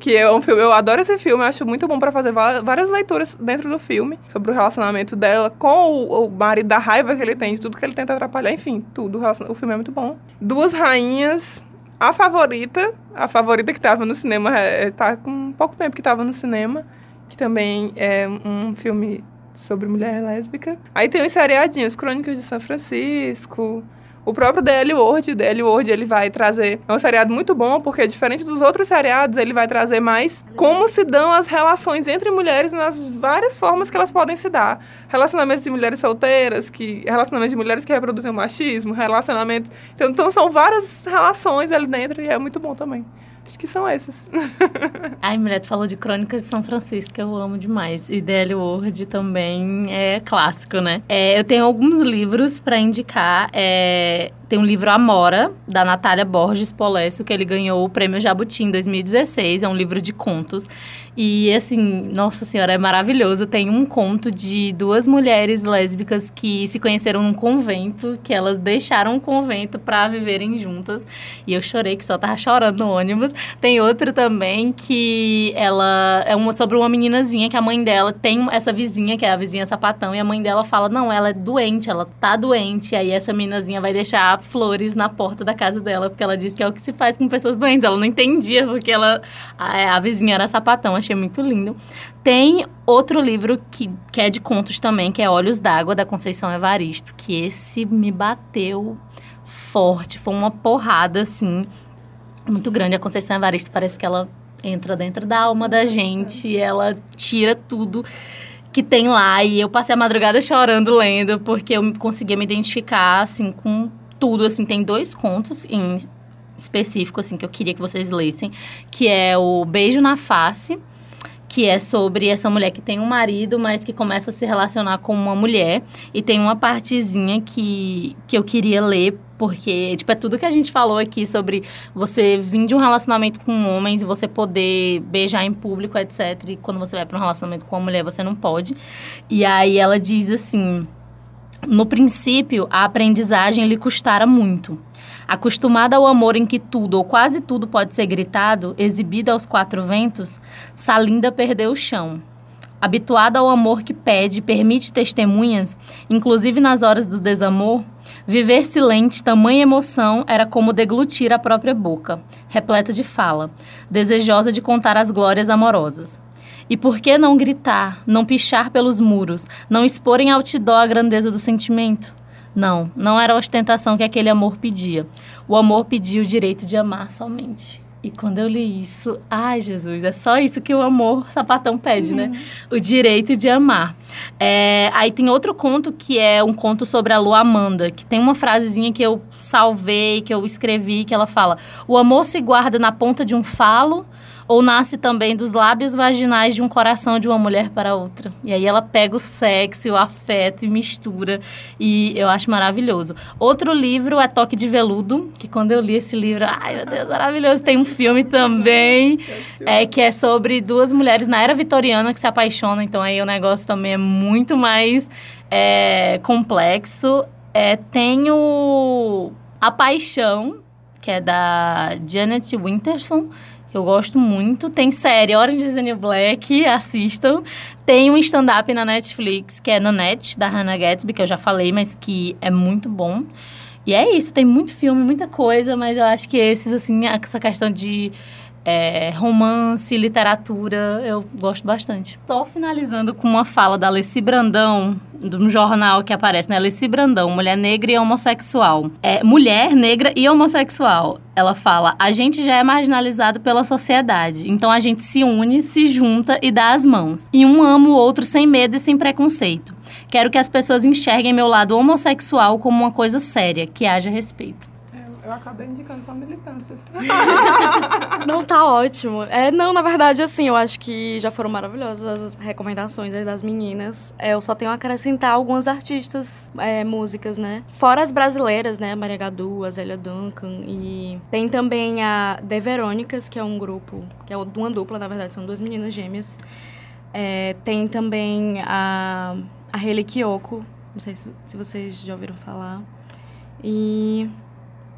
que é um filme, eu adoro esse filme, acho muito bom para fazer várias leituras dentro do filme sobre o relacionamento dela com o, o marido, da raiva que ele tem, de tudo que ele tenta atrapalhar, enfim, tudo. O filme é muito bom. Duas rainhas, a favorita, a favorita que estava no cinema, é, tá com pouco tempo que estava no cinema que também é um filme sobre mulher lésbica. Aí tem os seriadinhos, Crônicas de São Francisco, o próprio DL Word, o DL Word ele vai trazer, é um seriado muito bom, porque diferente dos outros seriados, ele vai trazer mais como se dão as relações entre mulheres nas várias formas que elas podem se dar. Relacionamentos de mulheres solteiras, que relacionamentos de mulheres que reproduzem o machismo, relacionamentos... Então, então são várias relações ali dentro e é muito bom também. Acho que são esses. Ai, mulher, tu falou de Crônicas de São Francisco, que eu amo demais. E DL Word também é clássico, né? É, eu tenho alguns livros para indicar. É, tem um livro Amora, da Natália Borges Polesso, que ele ganhou o prêmio Jabuti em 2016. É um livro de contos. E, assim, nossa senhora, é maravilhoso. Tem um conto de duas mulheres lésbicas que se conheceram num convento, que elas deixaram o convento para viverem juntas. E eu chorei, que só tava chorando no ônibus. Tem outro também que ela é uma, sobre uma meninazinha que a mãe dela tem essa vizinha, que é a vizinha sapatão, e a mãe dela fala: Não, ela é doente, ela tá doente. E aí essa meninazinha vai deixar flores na porta da casa dela, porque ela disse que é o que se faz com pessoas doentes. Ela não entendia, porque ela a, a vizinha era sapatão, achei muito lindo. Tem outro livro que, que é de contos também, que é Olhos d'Água, da Conceição Evaristo, que esse me bateu forte, foi uma porrada, assim, muito grande. A Conceição Evaristo parece que ela entra dentro da alma da gente, ela tira tudo que tem lá. E eu passei a madrugada chorando lendo, porque eu conseguia me identificar, assim, com tudo, assim, tem dois contos em específico, assim, que eu queria que vocês lessem, que é o Beijo na Face, que é sobre essa mulher que tem um marido, mas que começa a se relacionar com uma mulher. E tem uma partezinha que, que eu queria ler, porque, tipo, é tudo que a gente falou aqui sobre você vir de um relacionamento com homens e você poder beijar em público, etc. E quando você vai para um relacionamento com uma mulher, você não pode. E aí ela diz assim no princípio, a aprendizagem lhe custara muito. Acostumada ao amor em que tudo ou quase tudo pode ser gritado, exibida aos quatro ventos, Salinda perdeu o chão. habituada ao amor que pede e permite testemunhas, inclusive nas horas do desamor, viver silente, tamanha emoção era como deglutir a própria boca, repleta de fala, desejosa de contar as glórias amorosas. E por que não gritar, não pichar pelos muros, não expor em outdoor a grandeza do sentimento? Não, não era a ostentação que aquele amor pedia. O amor pedia o direito de amar somente. E quando eu li isso, ai Jesus, é só isso que o amor sapatão pede, né? O direito de amar. É, aí tem outro conto que é um conto sobre a lua Amanda, que tem uma frasezinha que eu salvei, que eu escrevi, que ela fala: O amor se guarda na ponta de um falo ou nasce também dos lábios vaginais de um coração de uma mulher para outra. E aí ela pega o sexo, o afeto e mistura. E eu acho maravilhoso. Outro livro é Toque de Veludo, que quando eu li esse livro, ai meu Deus, maravilhoso. Tem um filme também, é, que é sobre duas mulheres na era vitoriana que se apaixonam. Então aí o negócio também é muito mais é, complexo. É, tem o A Paixão, que é da Janet Winterson, eu gosto muito. Tem série Orange is the New Black, assistam. Tem um stand-up na Netflix, que é Nanette, da Hannah Gatsby, que eu já falei, mas que é muito bom. E é isso, tem muito filme, muita coisa, mas eu acho que esses, assim, essa questão de é, romance, literatura, eu gosto bastante. Só finalizando com uma fala da Alessi Brandão, de um jornal que aparece, né? Alessi Brandão, mulher negra e homossexual. É, mulher negra e homossexual. Ela fala: a gente já é marginalizado pela sociedade, então a gente se une, se junta e dá as mãos. E um ama o outro sem medo e sem preconceito. Quero que as pessoas enxerguem meu lado homossexual como uma coisa séria, que haja respeito. Eu acabei indicando só militâncias. Não, tá ótimo. É, não, na verdade, assim, eu acho que já foram maravilhosas as recomendações das meninas. É, eu só tenho a acrescentar algumas artistas, é, músicas, né? Fora as brasileiras, né? Maria Gadu, a Zélia Duncan. E tem também a The Verônicas, que é um grupo, que é uma dupla, na verdade, são duas meninas gêmeas. É, tem também a, a Hayley Kiyoko, não sei se, se vocês já ouviram falar. E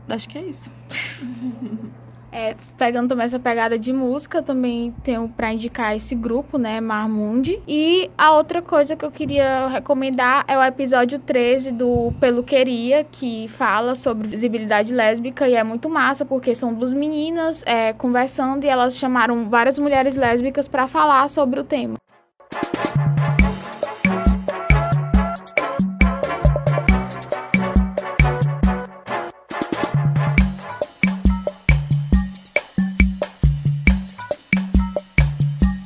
acho que é isso. É, pegando também essa pegada de música, também tenho para indicar esse grupo, né, Marmundi. E a outra coisa que eu queria recomendar é o episódio 13 do Peluqueria, que fala sobre visibilidade lésbica e é muito massa, porque são duas meninas é, conversando e elas chamaram várias mulheres lésbicas para falar sobre o tema.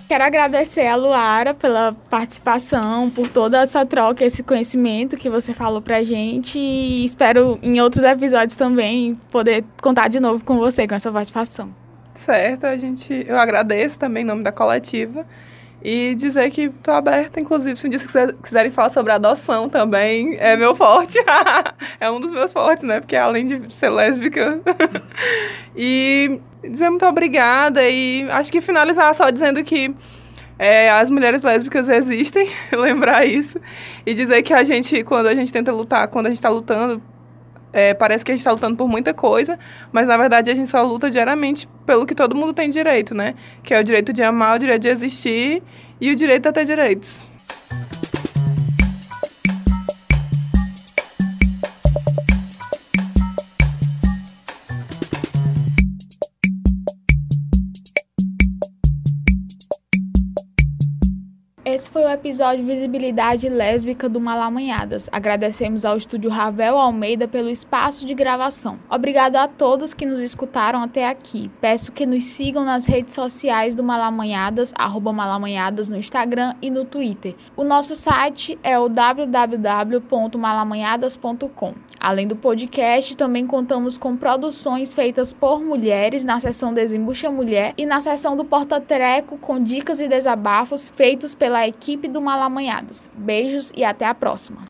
Quero agradecer a Luara pela participação, por toda essa troca, esse conhecimento que você falou pra gente. E espero em outros episódios também poder contar de novo com você com essa participação. Certo, a gente, eu agradeço também em nome da coletiva. E dizer que estou aberta, inclusive, se um dia vocês quiserem falar sobre adoção também, é meu forte. é um dos meus fortes, né? Porque além de ser lésbica. e dizer muito obrigada e acho que finalizar só dizendo que é, as mulheres lésbicas existem, lembrar isso. E dizer que a gente, quando a gente tenta lutar, quando a gente está lutando é, parece que a gente está lutando por muita coisa, mas na verdade a gente só luta diariamente pelo que todo mundo tem direito, né? Que é o direito de amar, o direito de existir e o direito a ter direitos. Esse foi o episódio Visibilidade Lésbica do Malamanhadas. Agradecemos ao estúdio Ravel Almeida pelo espaço de gravação. Obrigado a todos que nos escutaram até aqui. Peço que nos sigam nas redes sociais do Malamanhadas, arroba Malamanhadas no Instagram e no Twitter. O nosso site é o www.malamanhadas.com. Além do podcast, também contamos com produções feitas por mulheres na seção Desembucha Mulher e na seção do Porta Treco com dicas e desabafos feitos pela equipe do Malamanhadas. Beijos e até a próxima!